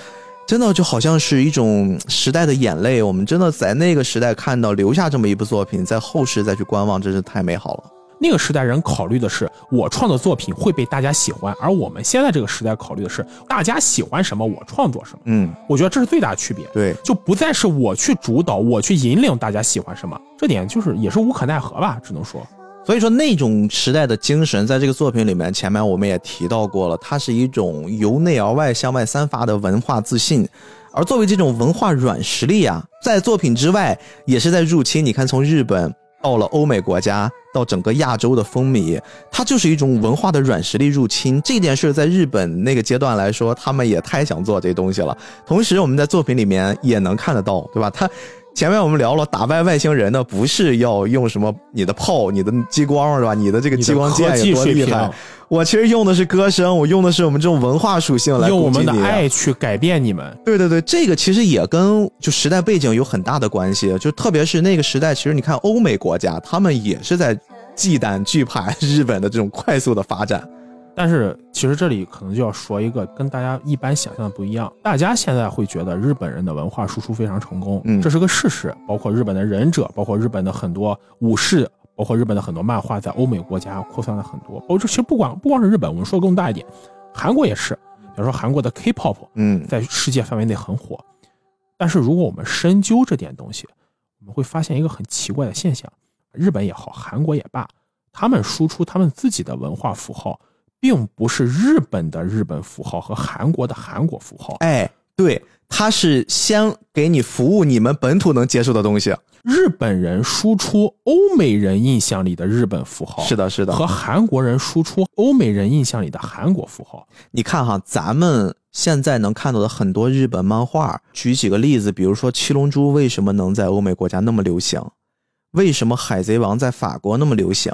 真的就好像是一种时代的眼泪，我们真的在那个时代看到留下这么一部作品，在后世再去观望，真是太美好了。那个时代人考虑的是我创作作品会被大家喜欢，而我们现在这个时代考虑的是大家喜欢什么我创作什么。嗯，我觉得这是最大的区别。对，就不再是我去主导，我去引领大家喜欢什么，这点就是也是无可奈何吧，只能说。所以说，那种时代的精神，在这个作品里面，前面我们也提到过了，它是一种由内而外向外散发的文化自信。而作为这种文化软实力啊，在作品之外，也是在入侵。你看，从日本到了欧美国家，到整个亚洲的风靡，它就是一种文化的软实力入侵。这件事在日本那个阶段来说，他们也太想做这东西了。同时，我们在作品里面也能看得到，对吧？他。前面我们聊了，打败外星人的不是要用什么你的炮、你的激光是吧？你的这个激光剑有多厉害？我其实用的是歌声，我用的是我们这种文化属性来用我们的爱去改变你们。对对对，这个其实也跟就时代背景有很大的关系。就特别是那个时代，其实你看欧美国家，他们也是在忌惮惧怕日本的这种快速的发展。但是，其实这里可能就要说一个跟大家一般想象的不一样。大家现在会觉得日本人的文化输出非常成功，嗯，这是个事实。包括日本的忍者，包括日本的很多武士，包括日本的很多漫画，在欧美国家扩散了很多。包括其实不光不光是日本，我们说更大一点，韩国也是。比如说韩国的 K-pop，嗯，在世界范围内很火。但是如果我们深究这点东西，我们会发现一个很奇怪的现象：日本也好，韩国也罢，他们输出他们自己的文化符号。并不是日本的日本符号和韩国的韩国符号，哎，对，他是先给你服务你们本土能接受的东西。日本人输出欧美人印象里的日本符号，是的，是的，和韩国人输出欧美人印象里的韩国符号。你看哈，咱们现在能看到的很多日本漫画，举几个例子，比如说《七龙珠》为什么能在欧美国家那么流行？为什么《海贼王》在法国那么流行？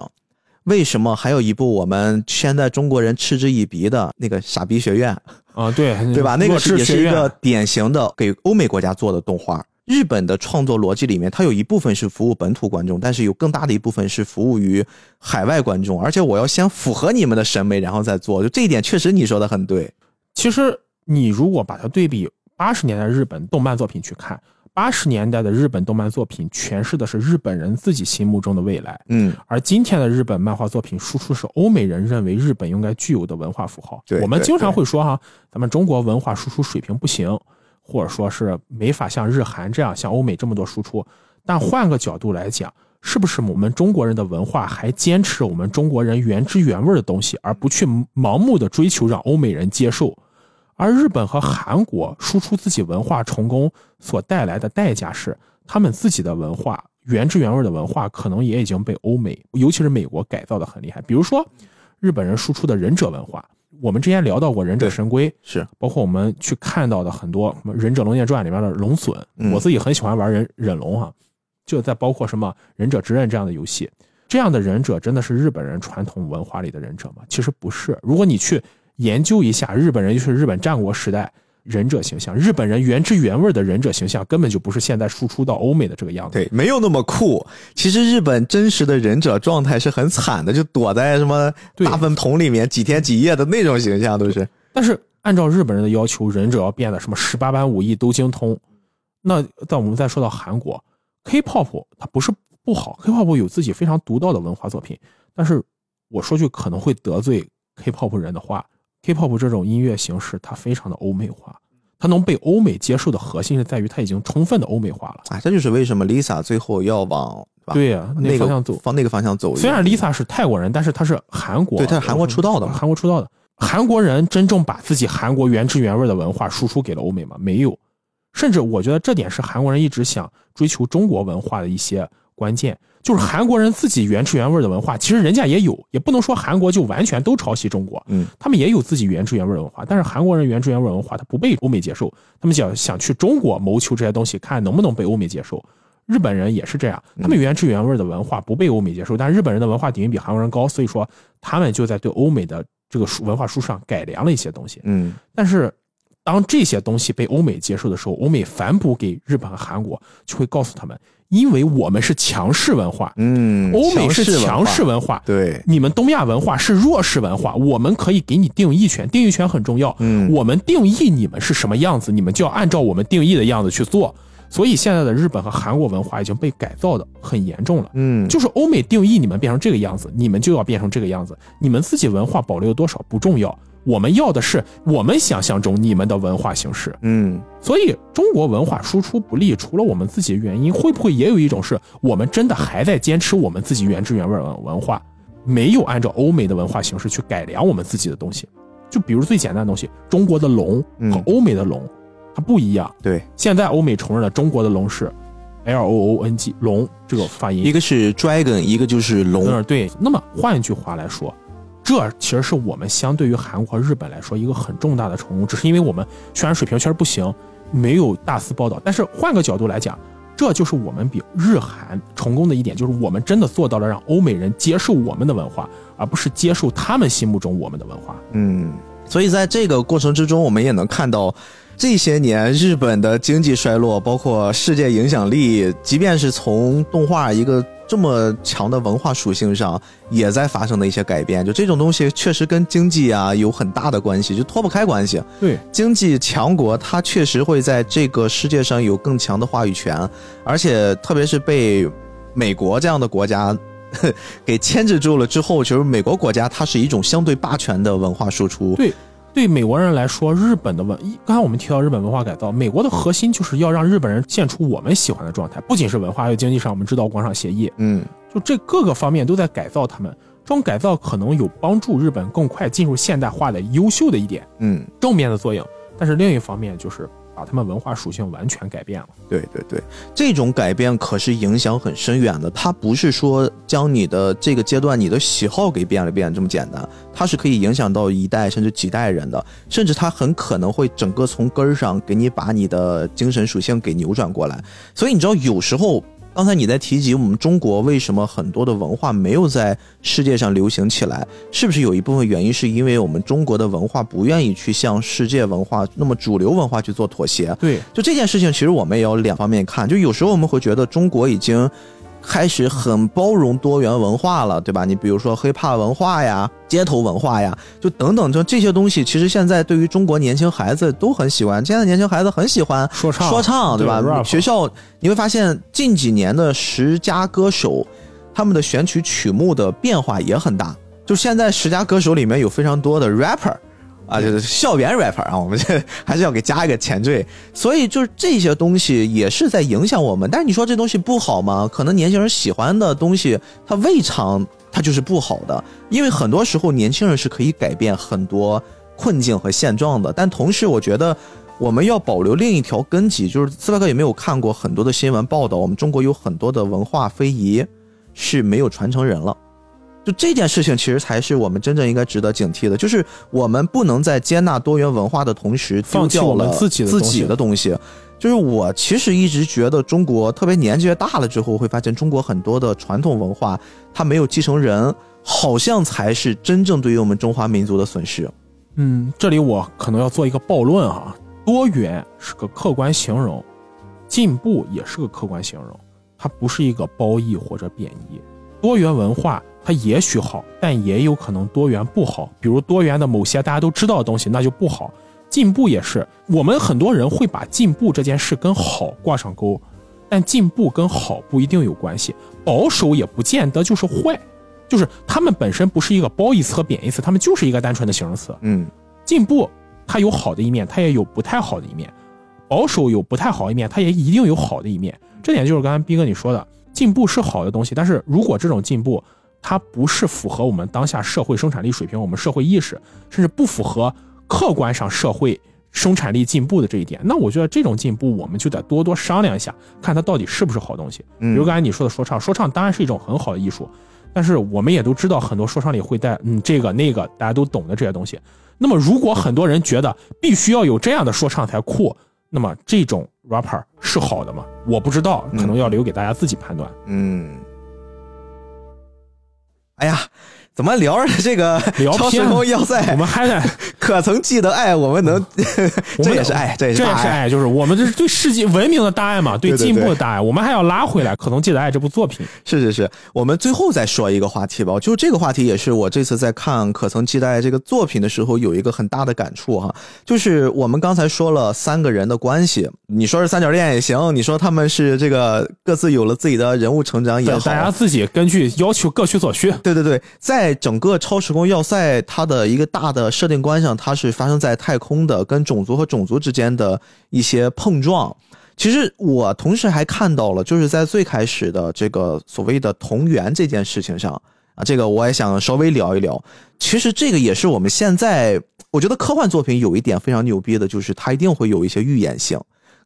为什么还有一部我们现在中国人嗤之以鼻的那个《傻逼学院》？啊，对 对吧？那个是也是一个典型的给欧美国家做的动画。日本的创作逻辑里面，它有一部分是服务本土观众，但是有更大的一部分是服务于海外观众，而且我要先符合你们的审美，然后再做。就这一点，确实你说的很对。其实你如果把它对比八十年代日本动漫作品去看，八十年代的日本动漫作品诠释的是日本人自己心目中的未来，嗯，而今天的日本漫画作品输出是欧美人认为日本应该具有的文化符号。我们经常会说哈，咱们中国文化输出水平不行，或者说是没法像日韩这样像欧美这么多输出。但换个角度来讲，是不是我们中国人的文化还坚持我们中国人原汁原味的东西，而不去盲目的追求让欧美人接受？而日本和韩国输出自己文化成功所带来的代价是，他们自己的文化原汁原味的文化可能也已经被欧美，尤其是美国改造的很厉害。比如说，日本人输出的忍者文化，我们之前聊到过忍者神龟，是包括我们去看到的很多什么《忍者龙剑传》里面的龙隼，嗯我自己很喜欢玩忍忍龙哈，就在包括什么《忍者之刃》这样的游戏，这样的忍者真的是日本人传统文化里的忍者吗？其实不是。如果你去研究一下日本人，就是日本战国时代忍者形象，日本人原汁原味的忍者形象根本就不是现在输出到欧美的这个样子。对，没有那么酷。其实日本真实的忍者状态是很惨的，就躲在什么大粪桶里面几天几夜的那种形象，都是。但是按照日本人的要求，忍者要变得什么十八般武艺都精通。那但我们再说到韩国，K-pop 它不是不好，K-pop 有自己非常独到的文化作品。但是我说句可能会得罪 K-pop 人的话，K-pop 这种音乐形式它非常的欧美化，它能被欧美接受的核心是在于它已经充分的欧美化了。啊，这就是为什么 Lisa 最后要往对呀、那那个个方向走。往那个方向走。虽然 Lisa 是泰国人，但是她是韩国，对她是韩国出道的嘛韩国出道的。韩国人真正把自己韩国原汁原味的文化输出给了欧美吗？没有。甚至我觉得这点是韩国人一直想追求中国文化的一些关键，就是韩国人自己原汁原味的文化，其实人家也有，也不能说韩国就完全都抄袭中国，嗯，他们也有自己原汁原味的文化，但是韩国人原汁原味文化他不被欧美接受，他们想想去中国谋求这些东西，看能不能被欧美接受。日本人也是这样，他们原汁原味的文化不被欧美接受，但日本人的文化底蕴比韩国人高，所以说他们就在对欧美的这个书文化书上改良了一些东西。嗯，但是当这些东西被欧美接受的时候，欧美反哺给日本和韩国，就会告诉他们，因为我们是强势文化，嗯，欧美是强势文化，对，你们东亚文化是弱势文化，我们可以给你定义权，定义权很重要。嗯我们定义你们是什么样子，你们就要按照我们定义的样子去做。所以现在的日本和韩国文化已经被改造的很严重了。嗯，就是欧美定义你们变成这个样子，你们就要变成这个样子。你们自己文化保留多少不重要，我们要的是我们想象中你们的文化形式。嗯，所以中国文化输出不利，除了我们自己的原因，会不会也有一种是我们真的还在坚持我们自己原汁原味的文化，没有按照欧美的文化形式去改良我们自己的东西？就比如最简单的东西，中国的龙和嗯欧美的龙它不一样。对，现在欧美承认了中国的龙是 L O O N G 龙这个发音，一个是 dragon，一个就是龙。嗯，对。那么换一句话来说，这其实是我们相对于韩国和、日本来说一个很重大的成功，只是因为我们宣传水平确实不行，没有大肆报道。但是换个角度来讲，这就是我们比日韩成功的一点，就是我们真的做到了让欧美人接受我们的文化，而不是接受他们心目中我们的文化。嗯，所以在这个过程之中，我们也能看到。这些年，日本的经济衰落，包括世界影响力，即便是从动画一个这么强的文化属性上，也在发生的一些改变。就这种东西，确实跟经济啊有很大的关系，就脱不开关系。对，经济强国，它确实会在这个世界上有更强的话语权，而且特别是被美国这样的国家 给牵制住了之后，其实美国国家它是一种相对霸权的文化输出。对对美国人来说，日本的文，刚才我们提到日本文化改造，美国的核心就是要让日本人现出我们喜欢的状态，不仅是文化，还有经济上，我们知道广场协议，嗯就这各个方面都在改造他们。这种改造可能有帮助日本更快进入现代化的优秀的一点嗯，正面的作用，但是另一方面就是把他们文化属性完全改变了。对对对，这种改变可是影响很深远的。它不是说将你的这个阶段你的喜好给变了变这么简单，它是可以影响到一代甚至几代人的，甚至它很可能会整个从根儿上给你把你的精神属性给扭转过来。所以你知道，有时候刚才你在提及我们中国为什么很多的文化没有在世界上流行起来，是不是有一部分原因是因为我们中国的文化不愿意去向世界文化那么主流文化去做妥协？对，就这件事情，其实我们也有两方面看。就有时候我们会觉得中国已经开始很包容多元文化了，对吧？你比如说 hiphop 文化呀、街头文化呀，就等等，就这些东西，其实现在对于中国年轻孩子都很喜欢。现在年轻孩子很喜欢说唱说唱，对吧学校你会发现近几年的十佳歌手，他们的选取曲目的变化也很大。就现在十佳歌手里面有非常多的 rapper。啊，就是校园 rapper 啊，我们这 还是要给加一个前缀，所以就是这些东西也是在影响我们。但是你说这东西不好吗？可能年轻人喜欢的东西，它未尝它就是不好的，因为很多时候年轻人是可以改变很多困境和现状的。但同时，我觉得我们要保留另一条根基，就是斯派克有没有看过很多的新闻报道，我们中国有很多的文化非遗是没有传承人了。就这件事情，其实才是我们真正应该值得警惕的，就是我们不能在接纳多元文化的同时，丢放弃我们掉了自己的自东西己的东西。就是我其实一直觉得中国，特别年纪越大了之后，会发现中国很多的传统文化，它没有继承人，好像才是真正对于我们中华民族的损失。嗯，这里我可能要做一个暴论啊，多元是个客观形容，进步也是个客观形容，它不是一个褒义或者贬义。多元文化它也许好，但也有可能多元不好，比如多元的某些大家都知道的东西那就不好。进步也是，我们很多人会把进步这件事跟好挂上钩，但进步跟好不一定有关系，保守也不见得就是坏，就是他们本身不是一个褒义词和贬义词，他们就是一个单纯的形容词。嗯进步它有好的一面，它也有不太好的一面；保守有不太好的一面，它也一定有好的一面。这点就是刚才斌哥你说的，进步是好的东西，但是如果这种进步它不是符合我们当下社会生产力水平、我们社会意识，甚至不符合客观上社会生产力进步的这一点，那我觉得这种进步我们就得多多商量一下，看它到底是不是好东西。嗯，比如刚才你说的说唱，说唱当然是一种很好的艺术，但是我们也都知道，很多说唱里会带嗯这个那个大家都懂的这些东西。那么如果很多人觉得必须要有这样的说唱才酷，那么这种 rapper 是好的吗？我不知道，可能要留给大家自己判断。嗯。哎呀，怎么聊着这个聊超时空要塞我，们还得，可曾记得爱？我们能，这也是爱，这也是爱。这也是爱，就是我们这是对世界文明的大爱嘛，对进步的大爱。我们还要拉回来，可曾记得爱这部作品。是是是，我们最后再说一个话题吧。就这个话题也是我这次在看《可曾记得爱》这个作品的时候有一个很大的感触哈。就是我们刚才说了三个人的关系，你说是三角恋也行，你说他们是这个各自有了自己的人物成长也，好，大家自己根据要求各取所需。对对对，在整个超时空要塞它的一个大的设定观上，它是发生在太空的，跟种族和种族之间的一些碰撞。其实我同时还看到了，就是在最开始的这个所谓的同源这件事情上啊，这个我也想稍微聊一聊。其实这个也是我们现在，我觉得科幻作品有一点非常牛逼的，就是它一定会有一些预言性。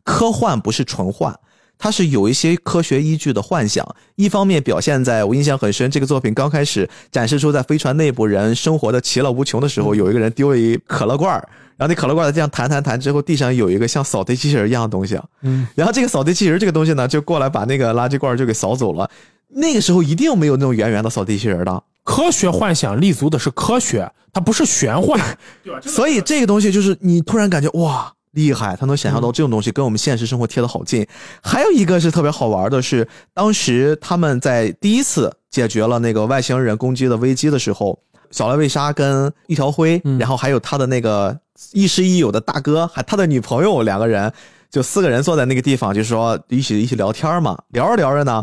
科幻不是纯幻，它是有一些科学依据的幻想。一方面表现在我印象很深，这个作品刚开始展示出在飞船内部人生活的其乐无穷的时候，有一个人丢了一可乐罐儿然后那可乐罐在这样弹弹弹之后，地上有一个像扫地机器人一样的东西，嗯，然后这个扫地机器人这个东西呢，就过来把那个垃圾罐就给扫走了。那个时候一定没有那种圆圆的扫地机器人的，科学幻想立足的是科学，它不是玄幻，对吧？所以这个东西就是你突然感觉哇厉害，他能想象到这种东西跟我们现实生活贴得好近。还有一个是特别好玩的是，当时他们在第一次解决了那个外星人攻击的危机的时候，小莱维莎跟一条辉，嗯然后还有他的那个亦师亦友的大哥，还他的女朋友两个人，就四个人坐在那个地方，就说一起一起聊天嘛，聊着聊着呢，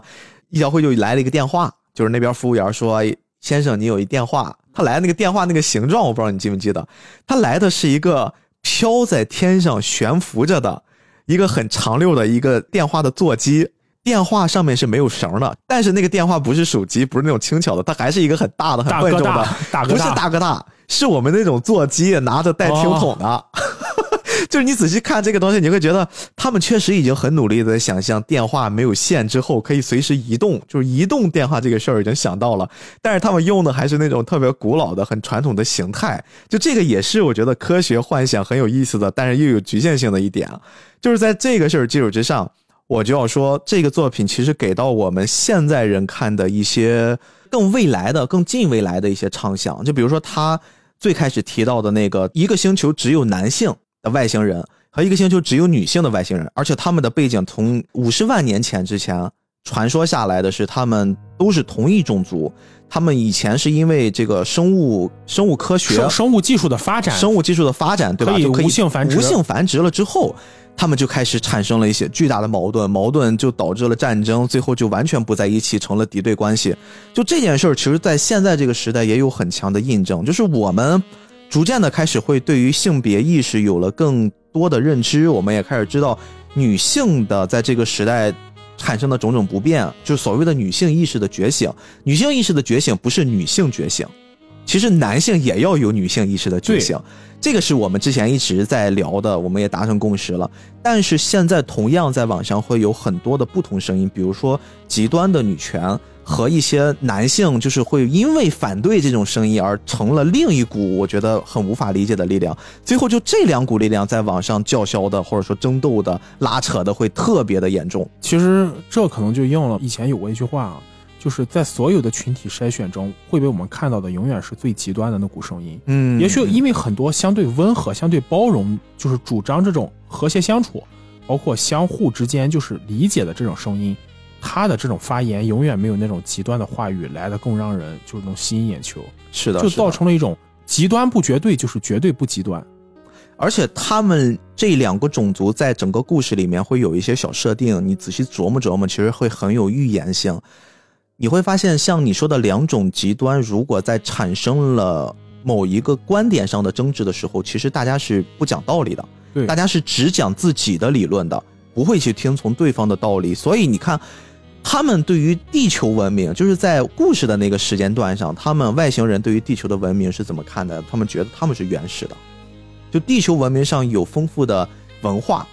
一条辉就来了一个电话，就是那边服务员说：“先生，你有一电话。”他来那个电话那个形状，我不知道你记不记得，他来的是一个飘在天上悬浮着的一个很长溜的一个电话的座机。电话上面是没有绳的，但是那个电话不是手机，不是那种轻巧的，它还是一个很大的、很笨重的大，大哥 不是大，大哥大，是我们那种座机拿着带听筒的。就是你仔细看这个东西，你会觉得他们确实已经很努力的想象电话没有线之后可以随时移动，就是移动电话这个事儿已经想到了，但是他们用的还是那种特别古老的、很传统的形态。就这个也是我觉得科学幻想很有意思的，但是又有局限性的一点啊，就是在这个事儿基础之上。我就要说，这个作品其实给到我们现在人看的一些更未来的、更近未来的一些畅想。就比如说他最开始提到的那个一个星球只有男性的外星人和一个星球只有女性的外星人，而且他们的背景从五十万年前之前传说下来的是他们都是同一种族。他们以前是因为这个生物生物科学、生生物技术的发展，生物技术的发展，对吧？可以无性繁殖无性繁殖了之后，他们就开始产生了一些巨大的矛盾，矛盾就导致了战争，最后就完全不在一起，成了敌对关系。就这件事儿，其实在现在这个时代也有很强的印证，就是我们逐渐的开始会对于性别意识有了更多的认知，我们也开始知道女性的在这个时代。产生的种种不便，就是所谓的女性意识的觉醒。女性意识的觉醒不是女性觉醒，其实男性也要有女性意识的觉醒。这个是我们之前一直在聊的，我们也达成共识了。但是现在同样在网上会有很多的不同声音，比如说极端的女权和一些男性，就是会因为反对这种声音而成了另一股我觉得很无法理解的力量。最后就这两股力量在网上叫嚣的，或者说争斗的、拉扯的会特别的严重。其实这可能就应了以前有过一句话啊，就是在所有的群体筛选中，会被我们看到的永远是最极端的那股声音。嗯也许因为很多相对温和、相对包容，就是主张这种和谐相处，包括相互之间就是理解的这种声音，他的这种发言永远没有那种极端的话语来的更让人就是能吸引眼球，是的，就造成了一种极端不绝对，就是绝对不极端。而且他们这两个种族在整个故事里面会有一些小设定，你仔细琢磨琢磨，其实会很有预言性。你会发现，像你说的两种极端，如果在产生了某一个观点上的争执的时候，其实大家是不讲道理的，对大家是只讲自己的理论的，不会去听从对方的道理。所以你看，他们对于地球文明，就是在故事的那个时间段上，他们外星人对于地球的文明是怎么看的？他们觉得他们是原始的，就地球文明上有丰富的文化，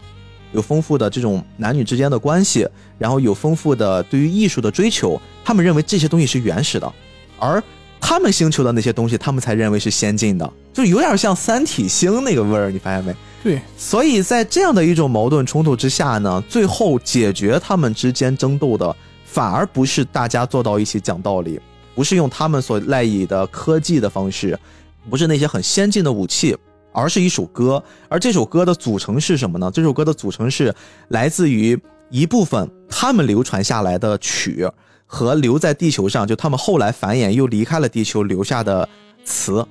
有丰富的这种男女之间的关系，然后有丰富的对于艺术的追求，他们认为这些东西是原始的，而他们星球的那些东西，他们才认为是先进的，就有点像三体星那个味儿，你发现没？对，所以在这样的一种矛盾冲突之下呢，最后解决他们之间争斗的，反而不是大家坐到一起讲道理，不是用他们所赖以的科技的方式，不是那些很先进的武器，而是一首歌。而这首歌的组成是什么呢？这首歌的组成是来自于一部分他们流传下来的曲和留在地球上，就他们后来繁衍又离开了地球留下的词。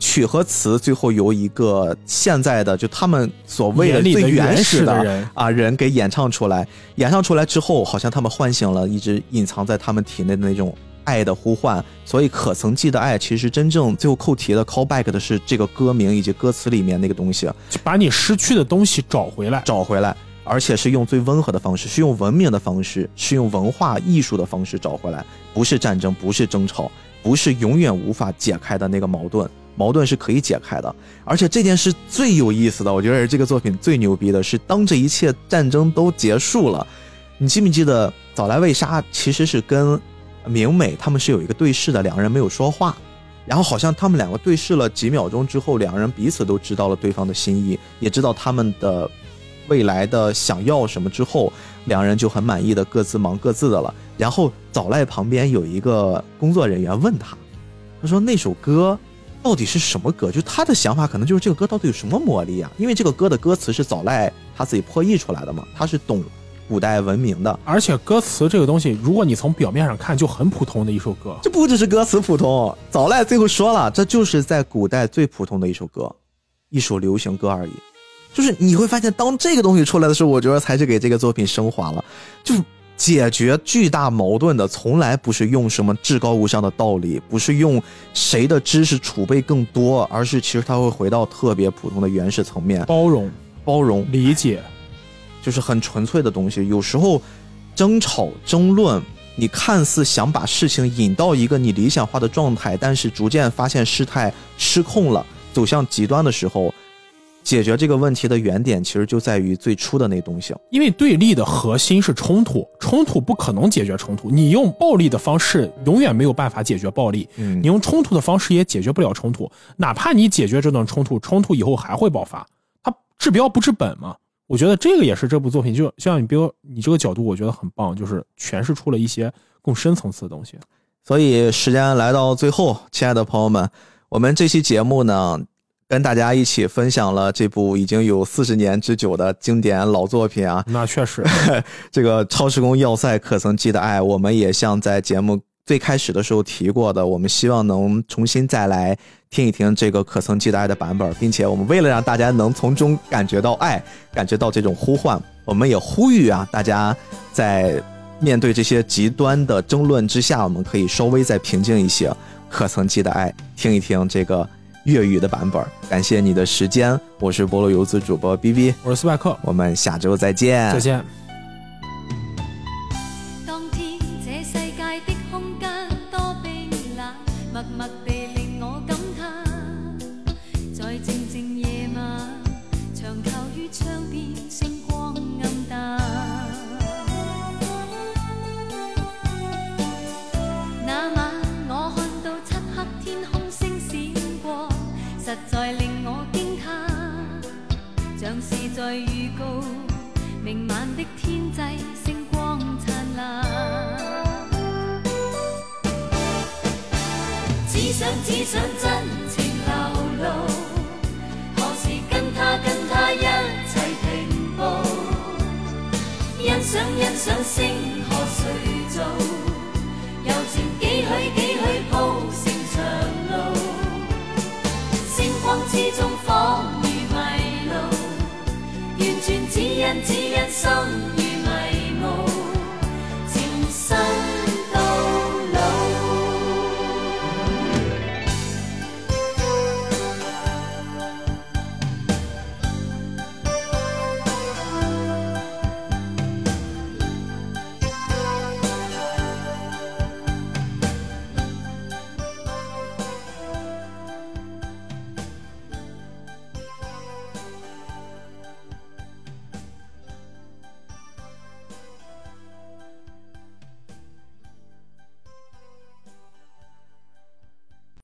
曲和词最后由一个现在的就他们所谓的最原原始的人啊人给演唱出来，演唱出来之后，好像他们唤醒了一直隐藏在他们体内的那种爱的呼唤，所以可曾记得爱，其实真正最后扣题的 call back 的是这个歌名以及歌词里面那个东西就把你失去的东西找回来。找回来，而且是用最温和的方式，是用文明的方式，是用文化艺术的方式找回来，不是战争，不是争吵，不是永远无法解开的那个矛盾。矛盾是可以解开的，而且这件事最有意思的，我觉得这个作品最牛逼的是，当这一切战争都结束了，你记不记得早来未杀其实是跟明美他们是有一个对视的，两个人没有说话，然后好像他们两个对视了几秒钟之后，两个人彼此都知道了对方的心意，也知道他们的未来的想要什么之后，两人就很满意的各自忙各自的了。然后早赖旁边有一个工作人员问他，他说那首歌到底是什么歌？就他的想法可能就是这个歌到底有什么魔力啊？因为这个歌的歌词是早赖他自己破译出来的嘛，他是懂古代文明的。而且歌词这个东西，如果你从表面上看，就很普通的一首歌。这不只是歌词普通，早赖最后说了，这就是在古代最普通的一首歌，一首流行歌而已。就是你会发现，当这个东西出来的时候，我觉得才是给这个作品升华了。就是解决巨大矛盾的，从来不是用什么至高无上的道理，不是用谁的知识储备更多，而是其实它会回到特别普通的原始层面，包容、包容，理解，就是很纯粹的东西。有时候争吵、争论，你看似想把事情引到一个你理想化的状态，但是逐渐发现事态失控了，走向极端的时候，解决这个问题的原点其实就在于最初的那东西。因为对立的核心是冲突，冲突不可能解决冲突。你用暴力的方式永远没有办法解决暴力，嗯你用冲突的方式也解决不了冲突。哪怕你解决这段冲突，冲突以后还会爆发，它治标不治本嘛。我觉得这个也是这部作品，就像你比如你这个角度，我觉得很棒，就是诠释出了一些更深层次的东西。所以时间来到最后，亲爱的朋友们，我们这期节目呢，跟大家一起分享了这部已经有四十年之久的经典老作品啊。那确实，这个超时空要塞可曾记得爱，我们也像在节目最开始的时候提过的，我们希望能重新再来听一听这个可曾记得爱的版本，并且我们为了让大家能从中感觉到爱，感觉到这种呼唤，我们也呼吁啊，大家在。面对这些极端的争论之下，我们可以稍微再平静一些。可曾记得爱？听一听这个粤语的版本。感谢你的时间，我是菠萝游子主播 B B，我是斯派克，我们下周再见。再见。想只想真情流露，何时跟他跟他一齐停步？欣赏欣赏星河谁造？柔情几许几许铺成长路，星光之中仿如迷路，完全只因只因心。